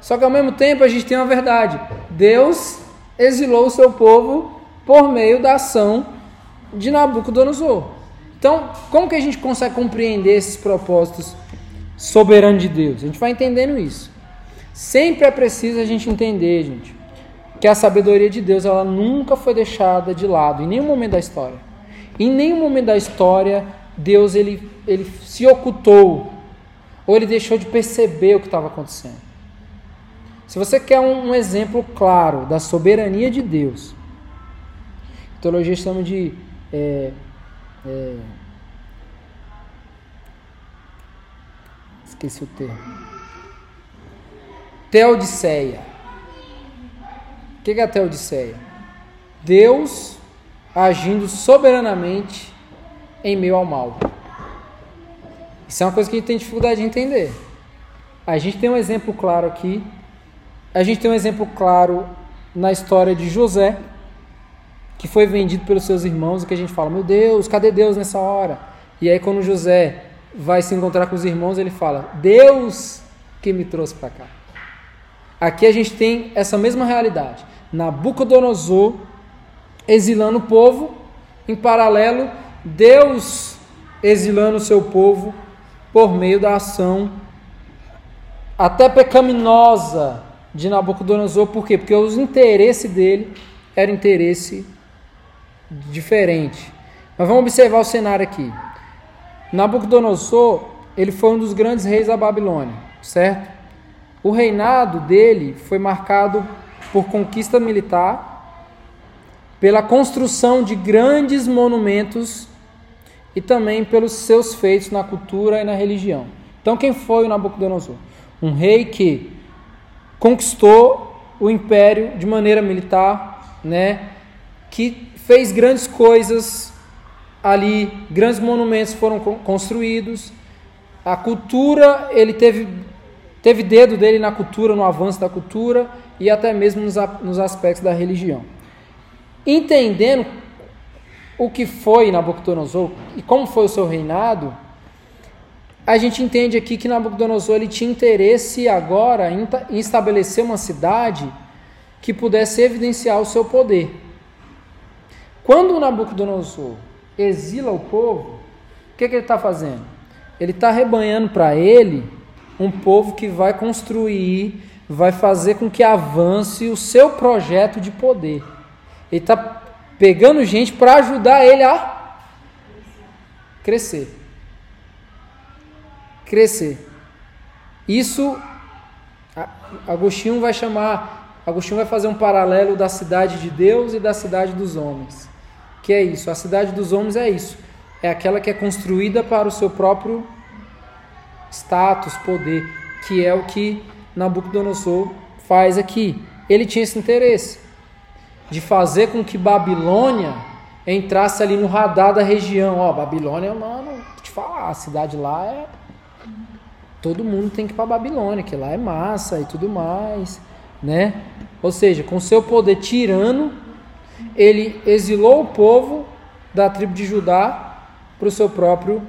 Só que ao mesmo tempo a gente tem uma verdade. Deus exilou o seu povo por meio da ação de Nabucodonosor. Então, como que a gente consegue compreender esses propósitos soberanos de Deus? A gente vai entendendo isso. Sempre é preciso a gente entender, gente, que a sabedoria de Deus ela nunca foi deixada de lado em nenhum momento da história. Em nenhum momento da história Deus ele, ele se ocultou ou ele deixou de perceber o que estava acontecendo. Se você quer um, um, exemplo claro da soberania de Deus, teologia chama de é, é, esqueci o termo. Teodiceia. O que é a Teodiceia? Deus agindo soberanamente em meio ao mal. Isso é uma coisa que a gente tem dificuldade de entender. A gente tem um exemplo claro aqui. A gente tem um exemplo claro na história de José, que foi vendido pelos seus irmãos e que a gente fala: Meu Deus, cadê Deus nessa hora? E aí, quando José vai se encontrar com os irmãos, ele fala: Deus que me trouxe para cá. Aqui a gente tem essa mesma realidade. Nabucodonosor exilando o povo, em paralelo, Deus exilando o seu povo por meio da ação até pecaminosa de Nabucodonosor. Por quê? Porque os interesses dele eram interesse diferente. Mas vamos observar o cenário aqui. Nabucodonosor, ele foi um dos grandes reis da Babilônia, certo? O reinado dele foi marcado por conquista militar, pela construção de grandes monumentos e também pelos seus feitos na cultura e na religião. Então, quem foi o Nabucodonosor? Um rei que conquistou o império de maneira militar, né? Que fez grandes coisas ali, grandes monumentos foram construídos. A cultura, ele teve, teve dedo dele na cultura, no avanço da cultura e até mesmo nos, nos aspectos da religião. Entendendo o que foi Nabucodonosor e como foi o seu reinado, a gente entende aqui que Nabucodonosor ele tinha interesse agora em, em estabelecer uma cidade que pudesse evidenciar o seu poder. Quando Nabucodonosor exila o povo, o que, que ele está fazendo? Ele está rebanhando para ele um povo que vai construir, vai fazer com que avance o seu projeto de poder. Ele está pegando gente para ajudar ele a crescer. Crescer. Isso, Agostinho vai chamar, Agostinho vai fazer um paralelo da cidade de Deus e da cidade dos homens. Que é isso, a cidade dos homens é isso. É aquela que é construída para o seu próprio status, poder, que é o que Nabucodonosor faz aqui. Ele tinha esse interesse de fazer com que Babilônia entrasse ali no radar da região. Ó, Babilônia, mano, te falar, a cidade lá é. Todo mundo tem que ir para Babilônia, que lá é massa e tudo mais, né? Ou seja, com seu poder tirano, ele exilou o povo da tribo de Judá para o seu próprio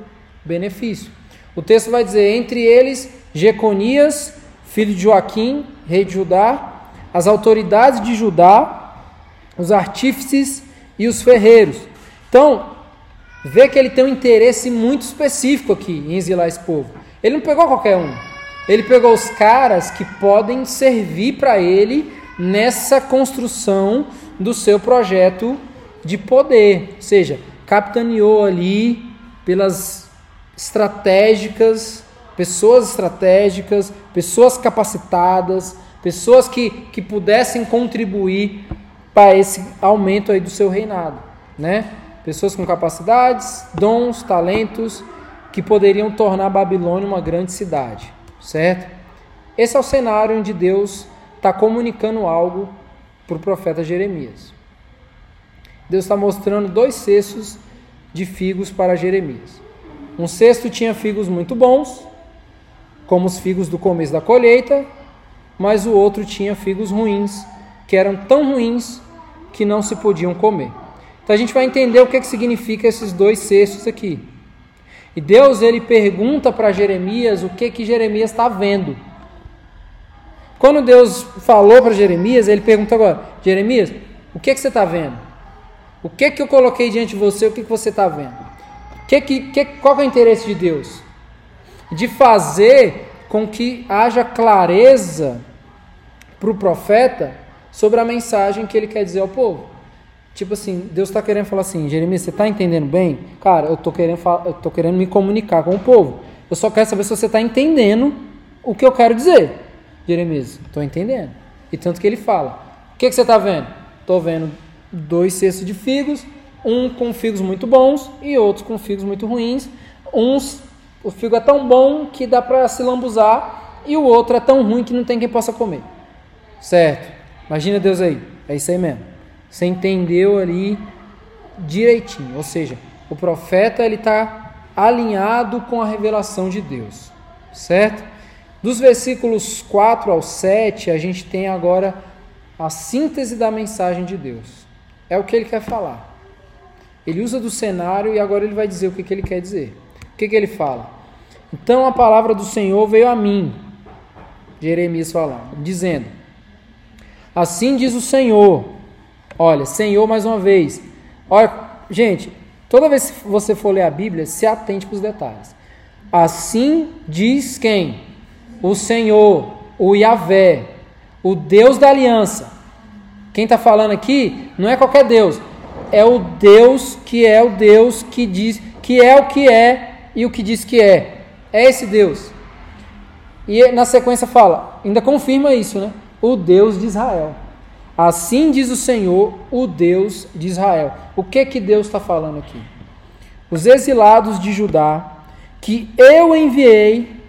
benefício. O texto vai dizer: entre eles, Jeconias, filho de Joaquim, rei de Judá, as autoridades de Judá os artífices e os ferreiros. Então, vê que ele tem um interesse muito específico aqui em exilar esse povo. Ele não pegou qualquer um. Ele pegou os caras que podem servir para ele nessa construção do seu projeto de poder. Ou seja, capitaneou ali pelas estratégicas, pessoas estratégicas, pessoas capacitadas, pessoas que, que pudessem contribuir para esse aumento aí do seu reinado, né? Pessoas com capacidades, dons, talentos que poderiam tornar Babilônia uma grande cidade, certo? Esse é o cenário onde Deus está comunicando algo para o profeta Jeremias. Deus está mostrando dois cestos de figos para Jeremias. Um cesto tinha figos muito bons, como os figos do começo da colheita, mas o outro tinha figos ruins, que eram tão ruins que não se podiam comer. Então a gente vai entender o que, que significa esses dois cestos aqui. E Deus ele pergunta para Jeremias o que que Jeremias está vendo. Quando Deus falou para Jeremias, ele pergunta agora: Jeremias, o que que você está vendo? O que que eu coloquei diante de você? O que que você está vendo? Que que, que, qual é o interesse de Deus? De fazer com que haja clareza para o profeta sobre a mensagem que ele quer dizer ao povo. Tipo assim, Deus está querendo falar assim, Jeremias, você está entendendo bem? Cara, eu estou querendo, eu tô querendo me comunicar com o povo. Eu só quero saber se você está entendendo o que eu quero dizer. Jeremias, estou entendendo. E tanto que ele fala. O que, que você está vendo? Estou vendo dois cestos de figos, um com figos muito bons e outros com figos muito ruins. Uns, o figo é tão bom que dá para se lambuzar e o outro é tão ruim que não tem quem possa comer. Certo? Imagina Deus aí. É isso aí mesmo. Você entendeu ali direitinho. Ou seja, o profeta ele está alinhado com a revelação de Deus. Certo? Dos versículos 4 ao 7, a gente tem agora a síntese da mensagem de Deus. É o que ele quer falar. Ele usa do cenário e agora ele vai dizer o que, que ele quer dizer. O que, que ele fala? Então a palavra do Senhor veio a mim, Jeremias falando, dizendo: Assim diz o Senhor. Olha, Senhor mais uma vez. Olha, gente, toda vez que você for ler a Bíblia, se atente para os detalhes. Assim diz quem? O Senhor, o Yahvé, o Deus da aliança. Quem está falando aqui não é qualquer Deus, é o Deus que é o Deus que diz que é o que é e o que diz que é. É esse Deus. E na sequência fala, ainda confirma isso, né? O Deus de Israel. Assim diz o Senhor, o Deus de Israel. O que que Deus está falando aqui? Os exilados de Judá, que eu enviei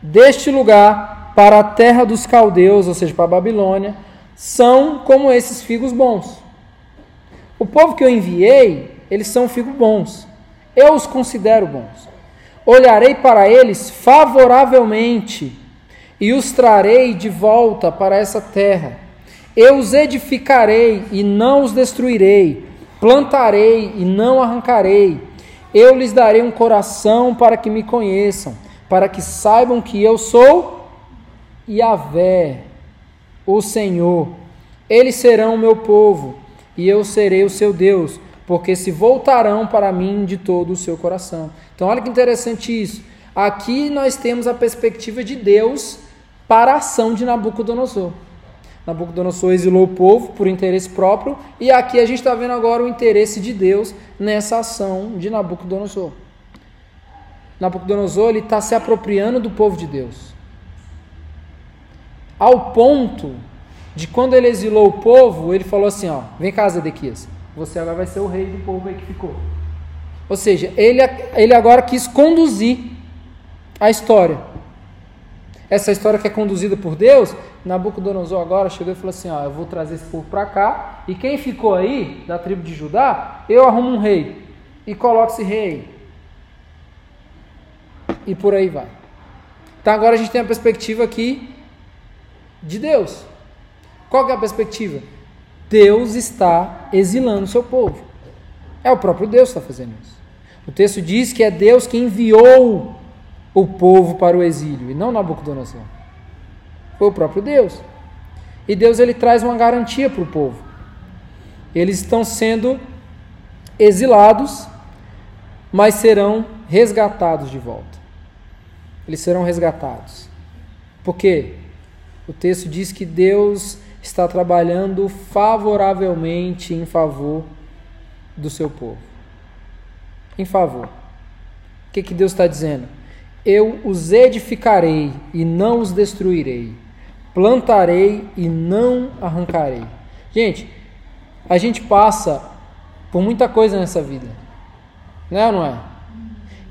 deste lugar para a terra dos caldeus, ou seja, para a Babilônia, são como esses figos bons. O povo que eu enviei, eles são figos bons. Eu os considero bons. Olharei para eles favoravelmente e os trarei de volta para essa terra. Eu os edificarei e não os destruirei, plantarei e não arrancarei. Eu lhes darei um coração para que me conheçam, para que saibam que eu sou Yahvé, o Senhor. Eles serão o meu povo e eu serei o seu Deus, porque se voltarão para mim de todo o seu coração. Então, olha que interessante isso. Aqui nós temos a perspectiva de Deus para a ação de Nabucodonosor. Nabucodonosor exilou o povo por interesse próprio, e aqui a gente está vendo agora o interesse de Deus nessa ação de Nabucodonosor. Nabucodonosor está se apropriando do povo de Deus. Ao ponto de quando ele exilou o povo, ele falou assim: ó, vem cá, Zedequias, você agora vai ser o rei do povo aí que ficou. Ou seja, ele, ele agora quis conduzir a história essa história que é conduzida por Deus, Nabucodonosor agora chegou e falou assim: ó, eu vou trazer esse povo para cá, e quem ficou aí, da tribo de Judá, eu arrumo um rei, e coloco esse rei. E por aí vai. Então agora a gente tem a perspectiva aqui de Deus. Qual é a perspectiva? Deus está exilando o seu povo. É o próprio Deus que está fazendo isso. O texto diz que é Deus que enviou o povo para o exílio, e não Nabucodonosor. Foi o próprio Deus. E Deus ele traz uma garantia para o povo. Eles estão sendo exilados, mas serão resgatados de volta. Eles serão resgatados. Por quê? O texto diz que Deus está trabalhando favoravelmente em favor do seu povo. Em favor. O que, que Deus está dizendo? Eu os edificarei e não os destruirei. Plantarei e não arrancarei. Gente, a gente passa por muita coisa nessa vida. Não é ou não é?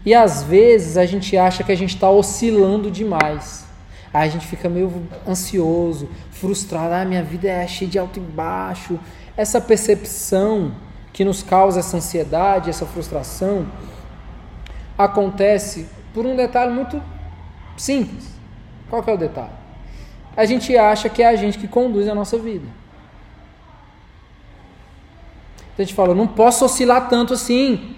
E às vezes a gente acha que a gente está oscilando demais. Aí a gente fica meio ansioso, frustrado. Ah, minha vida é cheia de alto e baixo. Essa percepção que nos causa essa ansiedade, essa frustração, acontece por um detalhe muito simples. Qual é o detalhe? A gente acha que é a gente que conduz a nossa vida. Então a gente fala, não posso oscilar tanto assim.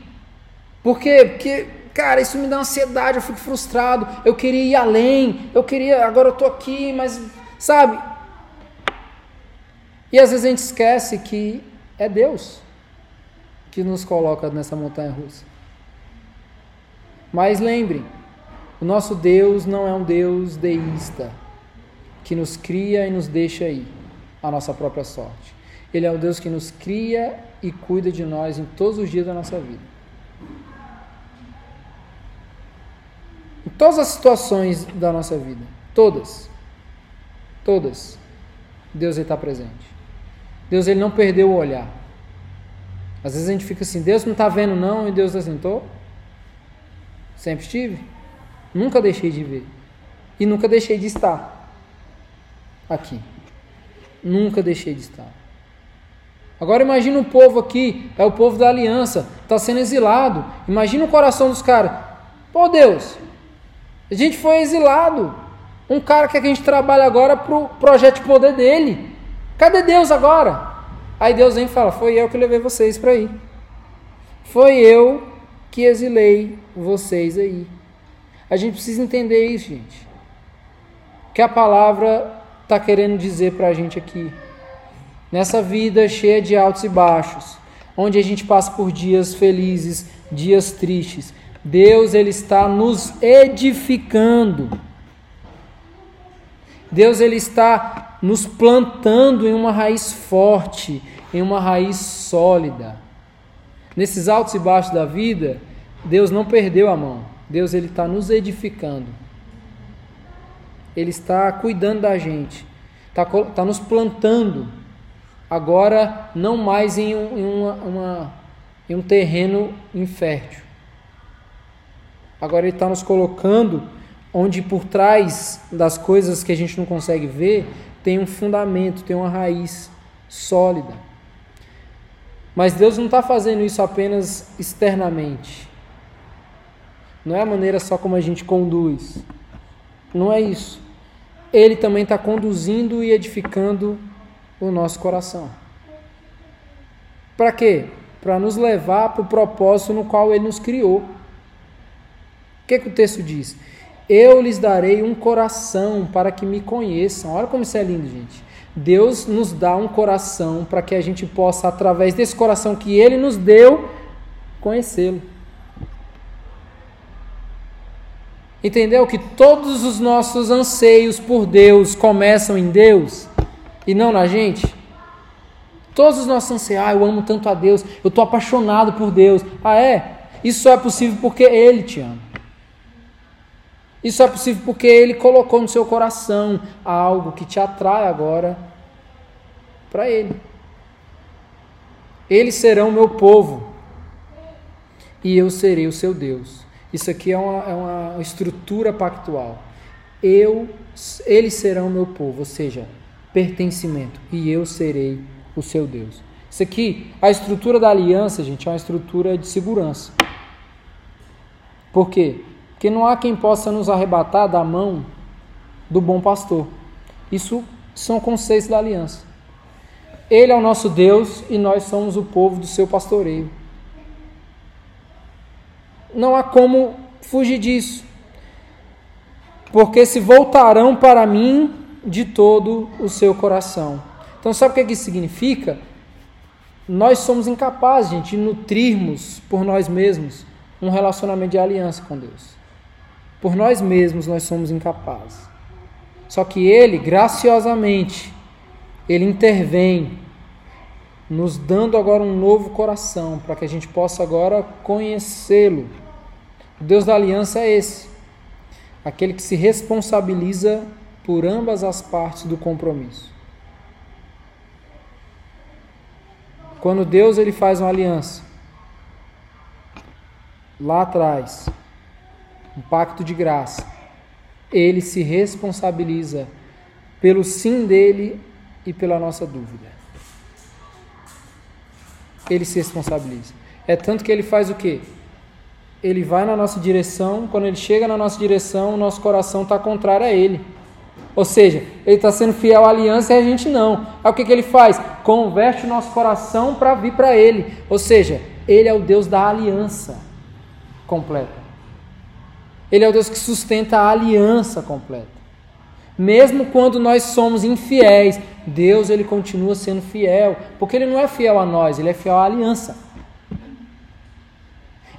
Por quê? Porque, cara, isso me dá ansiedade, eu fico frustrado, eu queria ir além, eu queria, agora eu tô aqui, mas, sabe? E às vezes a gente esquece que é Deus que nos coloca nessa montanha russa. Mas lembrem, o nosso Deus não é um Deus deísta que nos cria e nos deixa aí a nossa própria sorte. Ele é o Deus que nos cria e cuida de nós em todos os dias da nossa vida. Em todas as situações da nossa vida. Todas. Todas. Deus está presente. Deus ele não perdeu o olhar. Às vezes a gente fica assim, Deus não está vendo não, e Deus assentou. Sempre estive. Nunca deixei de ver. E nunca deixei de estar aqui. Nunca deixei de estar. Agora imagina um povo aqui, é o povo da aliança, está sendo exilado. Imagina o coração dos caras. Pô Deus, a gente foi exilado. Um cara que a gente trabalha agora para o projeto de poder dele. Cadê Deus agora? Aí Deus vem e fala: Foi eu que levei vocês para aí. Foi eu que exilei vocês aí. A gente precisa entender isso, gente. Que a palavra está querendo dizer para a gente aqui. Nessa vida cheia de altos e baixos, onde a gente passa por dias felizes, dias tristes, Deus ele está nos edificando. Deus ele está nos plantando em uma raiz forte, em uma raiz sólida. Nesses altos e baixos da vida, Deus não perdeu a mão. Deus ele está nos edificando. Ele está cuidando da gente, está, está nos plantando. Agora, não mais em um, em uma, uma, em um terreno infértil. Agora, Ele está nos colocando onde por trás das coisas que a gente não consegue ver tem um fundamento, tem uma raiz sólida. Mas Deus não está fazendo isso apenas externamente. Não é a maneira só como a gente conduz. Não é isso. Ele também está conduzindo e edificando o nosso coração. Para quê? Para nos levar para o propósito no qual Ele nos criou. O que, que o texto diz? Eu lhes darei um coração para que me conheçam. Olha como isso é lindo, gente. Deus nos dá um coração para que a gente possa, através desse coração que Ele nos deu, conhecê-lo. Entendeu que todos os nossos anseios por Deus começam em Deus e não na gente? Todos os nossos anseios, ah, eu amo tanto a Deus, eu estou apaixonado por Deus. Ah, é? Isso só é possível porque Ele te ama. Isso é possível porque Ele colocou no seu coração algo que te atrai agora para Ele. Eles serão meu povo e eu serei o seu Deus. Isso aqui é uma, é uma estrutura pactual. Eu, eles serão meu povo, ou seja, pertencimento, e eu serei o seu Deus. Isso aqui, a estrutura da aliança, gente, é uma estrutura de segurança. Por quê? Porque não há quem possa nos arrebatar da mão do bom pastor. Isso são conceitos da aliança. Ele é o nosso Deus e nós somos o povo do seu pastoreio não há como fugir disso. Porque se voltarão para mim de todo o seu coração. Então, sabe o que, que isso significa? Nós somos incapazes, gente, de nutrirmos por nós mesmos um relacionamento de aliança com Deus. Por nós mesmos nós somos incapazes. Só que Ele, graciosamente, Ele intervém, nos dando agora um novo coração, para que a gente possa agora conhecê-lo o Deus da aliança é esse, aquele que se responsabiliza por ambas as partes do compromisso. Quando Deus ele faz uma aliança, lá atrás, um pacto de graça, ele se responsabiliza pelo sim dele e pela nossa dúvida. Ele se responsabiliza. É tanto que ele faz o quê? ele vai na nossa direção, quando ele chega na nossa direção, o nosso coração está contrário a ele. Ou seja, ele está sendo fiel à aliança e a gente não. Aí o que, que ele faz? Converte o nosso coração para vir para ele. Ou seja, ele é o Deus da aliança completa. Ele é o Deus que sustenta a aliança completa. Mesmo quando nós somos infiéis, Deus ele continua sendo fiel, porque ele não é fiel a nós, ele é fiel à aliança.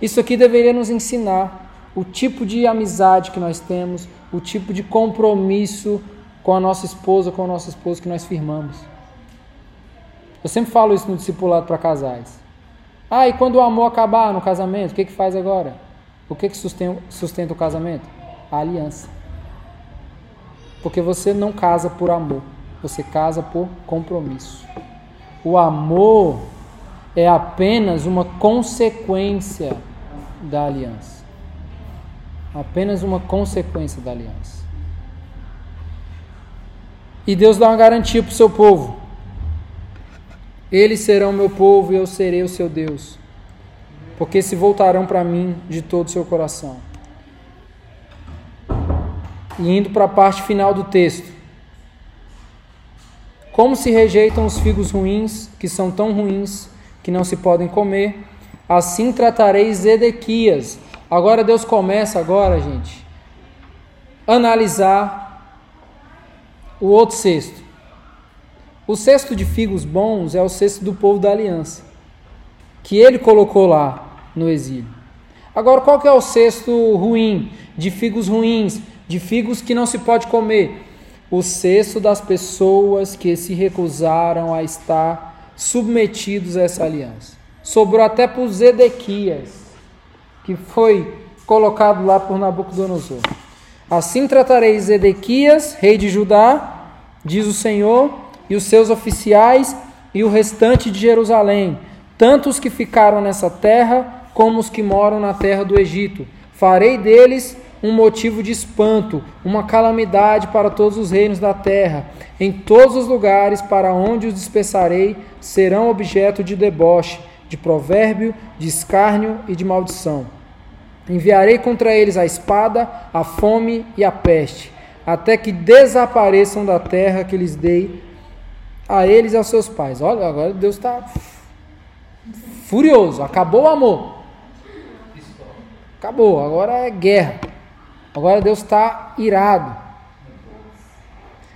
Isso aqui deveria nos ensinar o tipo de amizade que nós temos, o tipo de compromisso com a nossa esposa, com o nosso esposo que nós firmamos. Eu sempre falo isso no discipulado para casais. Ah, e quando o amor acabar no casamento, o que, que faz agora? O que, que sustenta, sustenta o casamento? A aliança. Porque você não casa por amor, você casa por compromisso. O amor é apenas uma consequência da aliança. Apenas uma consequência da aliança. E Deus dá uma garantia para o seu povo. Eles serão meu povo e eu serei o seu Deus. Porque se voltarão para mim de todo o seu coração. E indo para a parte final do texto. Como se rejeitam os figos ruins, que são tão ruins que não se podem comer, assim tratarei Zedequias. Agora Deus começa agora, gente, analisar o outro cesto. O cesto de figos bons é o cesto do povo da aliança, que ele colocou lá no exílio. Agora, qual que é o cesto ruim, de figos ruins, de figos que não se pode comer? O cesto das pessoas que se recusaram a estar submetidos a essa aliança. Sobrou até por Zedequias, que foi colocado lá por Nabucodonosor. Assim tratarei Zedequias, rei de Judá, diz o Senhor, e os seus oficiais e o restante de Jerusalém, tanto os que ficaram nessa terra como os que moram na terra do Egito. Farei deles um motivo de espanto, uma calamidade para todos os reinos da terra. Em todos os lugares para onde os dispersarei serão objeto de deboche, de provérbio, de escárnio e de maldição. Enviarei contra eles a espada, a fome e a peste, até que desapareçam da terra que lhes dei a eles e aos seus pais. Olha, agora Deus está furioso, acabou o amor. Acabou, agora é guerra. Agora Deus está irado.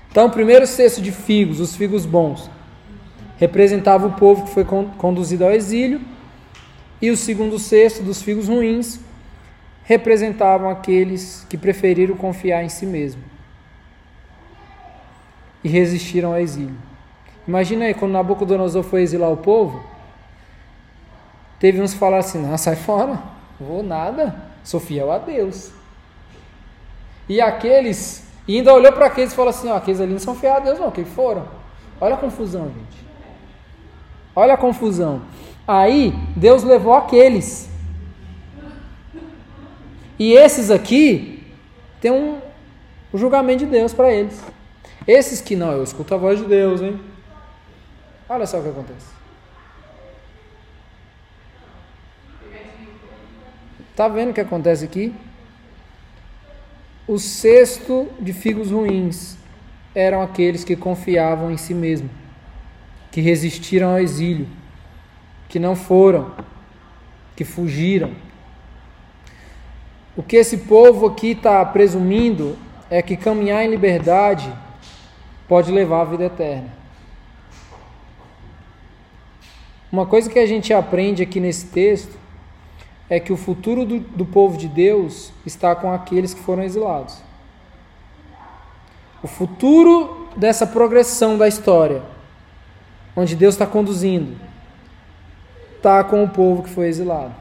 Então, o primeiro cesto de figos, os figos bons, representava o povo que foi conduzido ao exílio, e o segundo cesto dos figos ruins representavam aqueles que preferiram confiar em si mesmo e resistiram ao exílio. Imagina aí, quando Nabucodonosor foi exilar o povo, teve uns que falaram assim: não, sai fora, vou nada, sou fiel a Deus. E aqueles, e ainda olhou para aqueles e falou assim: ó, aqueles ali não são fiéis a Deus, não, que foram. Olha a confusão, gente. Olha a confusão. Aí, Deus levou aqueles. E esses aqui, tem um, um julgamento de Deus para eles. Esses que não, eu escuto a voz de Deus, hein? Olha só o que acontece. Tá vendo o que acontece aqui? O sexto de figos ruins eram aqueles que confiavam em si mesmo, que resistiram ao exílio, que não foram, que fugiram. O que esse povo aqui está presumindo é que caminhar em liberdade pode levar à vida eterna. Uma coisa que a gente aprende aqui nesse texto é que o futuro do, do povo de Deus está com aqueles que foram exilados. O futuro dessa progressão da história, onde Deus está conduzindo, está com o povo que foi exilado.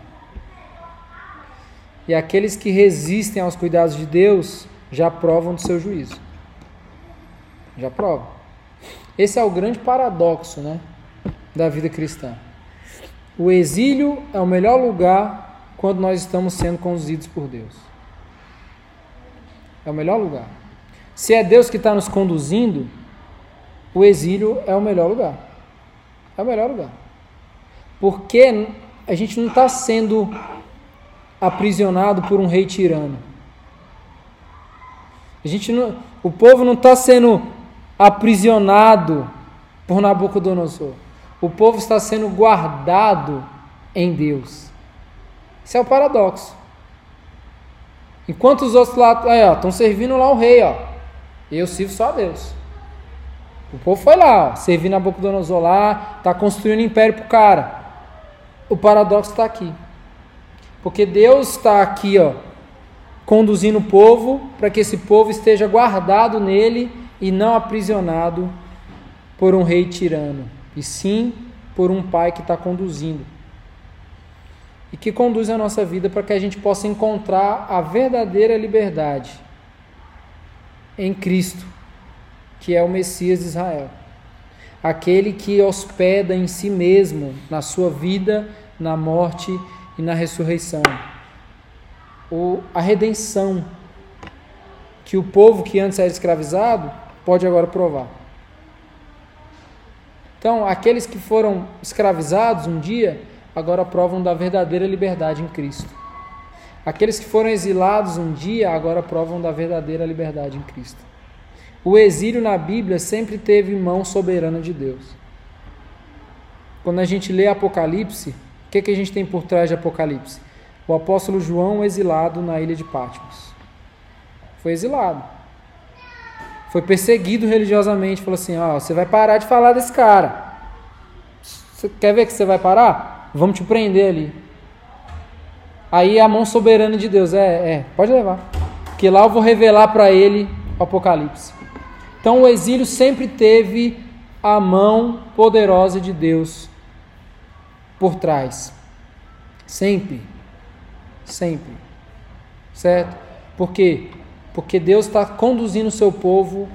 E aqueles que resistem aos cuidados de Deus já provam do seu juízo. Já provam. Esse é o grande paradoxo, né? da vida cristã. O exílio é o melhor lugar quando nós estamos sendo conduzidos por Deus. É o melhor lugar. Se é Deus que está nos conduzindo, o exílio é o melhor lugar. É o melhor lugar. Porque a gente não está sendo aprisionado por um rei tirano. A gente não, o povo não está sendo aprisionado por Nabucodonosor o povo está sendo guardado em Deus. Isso é o paradoxo. Enquanto os outros lá estão servindo lá o rei, ó, eu sirvo só a Deus. O povo foi lá, ó, servindo a boca do Nabucodonosor lá, está construindo um império para o cara. O paradoxo está aqui. Porque Deus está aqui, ó, conduzindo o povo para que esse povo esteja guardado nele e não aprisionado por um rei tirano e sim por um Pai que está conduzindo e que conduz a nossa vida para que a gente possa encontrar a verdadeira liberdade em Cristo, que é o Messias de Israel. Aquele que hospeda em si mesmo, na sua vida, na morte e na ressurreição. O, a redenção que o povo que antes era escravizado pode agora provar. Então, aqueles que foram escravizados um dia, agora provam da verdadeira liberdade em Cristo. Aqueles que foram exilados um dia, agora provam da verdadeira liberdade em Cristo. O exílio na Bíblia sempre teve mão soberana de Deus. Quando a gente lê Apocalipse, o que, que a gente tem por trás de Apocalipse? O apóstolo João exilado na ilha de Patmos. Foi exilado. Foi perseguido religiosamente. Falou assim: Ó, oh, você vai parar de falar desse cara. Você quer ver que você vai parar? Vamos te prender ali. Aí a mão soberana de Deus, é, é, pode levar. Que lá eu vou revelar para ele o Apocalipse. Então o exílio sempre teve a mão poderosa de Deus por trás. Sempre. Sempre. Certo? Por quê? Porque Deus está conduzindo o seu povo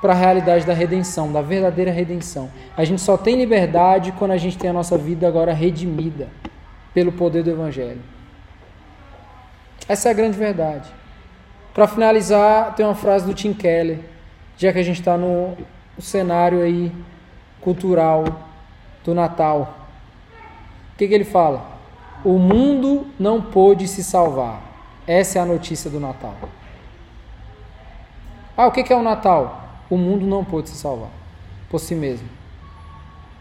para a realidade da redenção, da verdadeira redenção. A gente só tem liberdade quando a gente tem a nossa vida agora redimida pelo poder do Evangelho. Essa é a grande verdade. Para finalizar, tem uma frase do Tim Keller, já que a gente está no cenário aí cultural do Natal. O que, que ele fala? O mundo não pôde se salvar. Essa é a notícia do Natal. Ah, o que, que é o Natal? O mundo não pôde se salvar por si mesmo.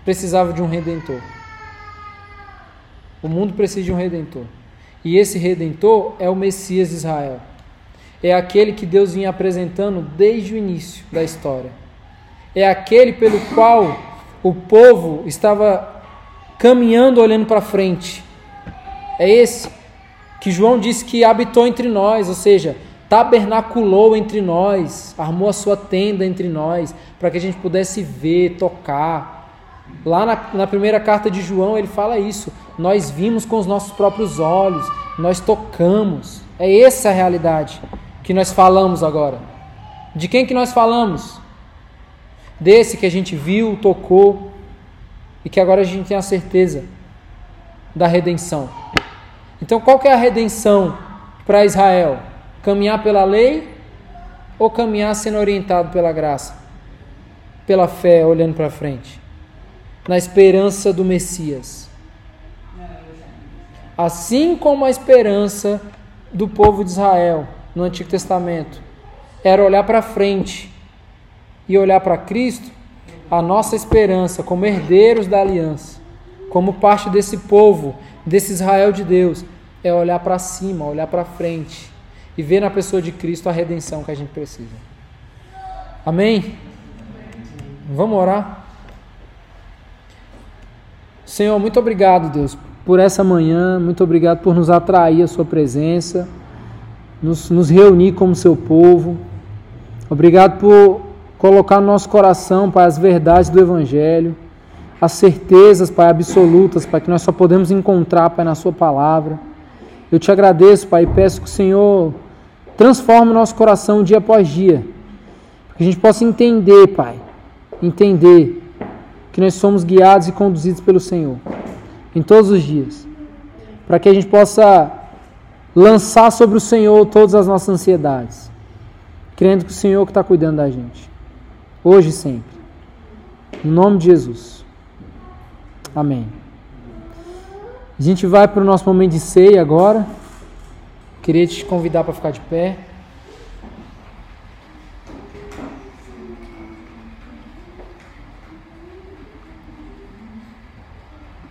Precisava de um redentor. O mundo precisa de um redentor. E esse redentor é o Messias de Israel. É aquele que Deus vinha apresentando desde o início da história. É aquele pelo qual o povo estava caminhando olhando para frente. É esse que João disse que habitou entre nós, ou seja, tabernaculou entre nós, armou a sua tenda entre nós, para que a gente pudesse ver, tocar. Lá na, na, primeira carta de João ele fala isso. Nós vimos com os nossos próprios olhos, nós tocamos. É essa a realidade que nós falamos agora. De quem que nós falamos? Desse que a gente viu, tocou e que agora a gente tem a certeza da redenção. Então qual que é a redenção para Israel? Caminhar pela lei ou caminhar sendo orientado pela graça? Pela fé, olhando para frente. Na esperança do Messias. Assim como a esperança do povo de Israel no Antigo Testamento era olhar para frente e olhar para Cristo, a nossa esperança como herdeiros da aliança, como parte desse povo, desse Israel de Deus, é olhar para cima, olhar para frente e ver na pessoa de Cristo a redenção que a gente precisa. Amém? Vamos orar? Senhor, muito obrigado, Deus, por essa manhã, muito obrigado por nos atrair a Sua presença, nos, nos reunir como Seu povo. Obrigado por colocar no nosso coração, Pai, as verdades do Evangelho, as certezas, Pai, absolutas, Pai, que nós só podemos encontrar, Pai, na Sua palavra. Eu te agradeço, Pai, e peço que o Senhor Transforma o nosso coração dia após dia. Que a gente possa entender, Pai. Entender que nós somos guiados e conduzidos pelo Senhor. Em todos os dias. Para que a gente possa lançar sobre o Senhor todas as nossas ansiedades. Crendo que o Senhor que está cuidando da gente. Hoje e sempre. Em nome de Jesus. Amém. A gente vai para o nosso momento de ceia agora. Queria te convidar para ficar de pé.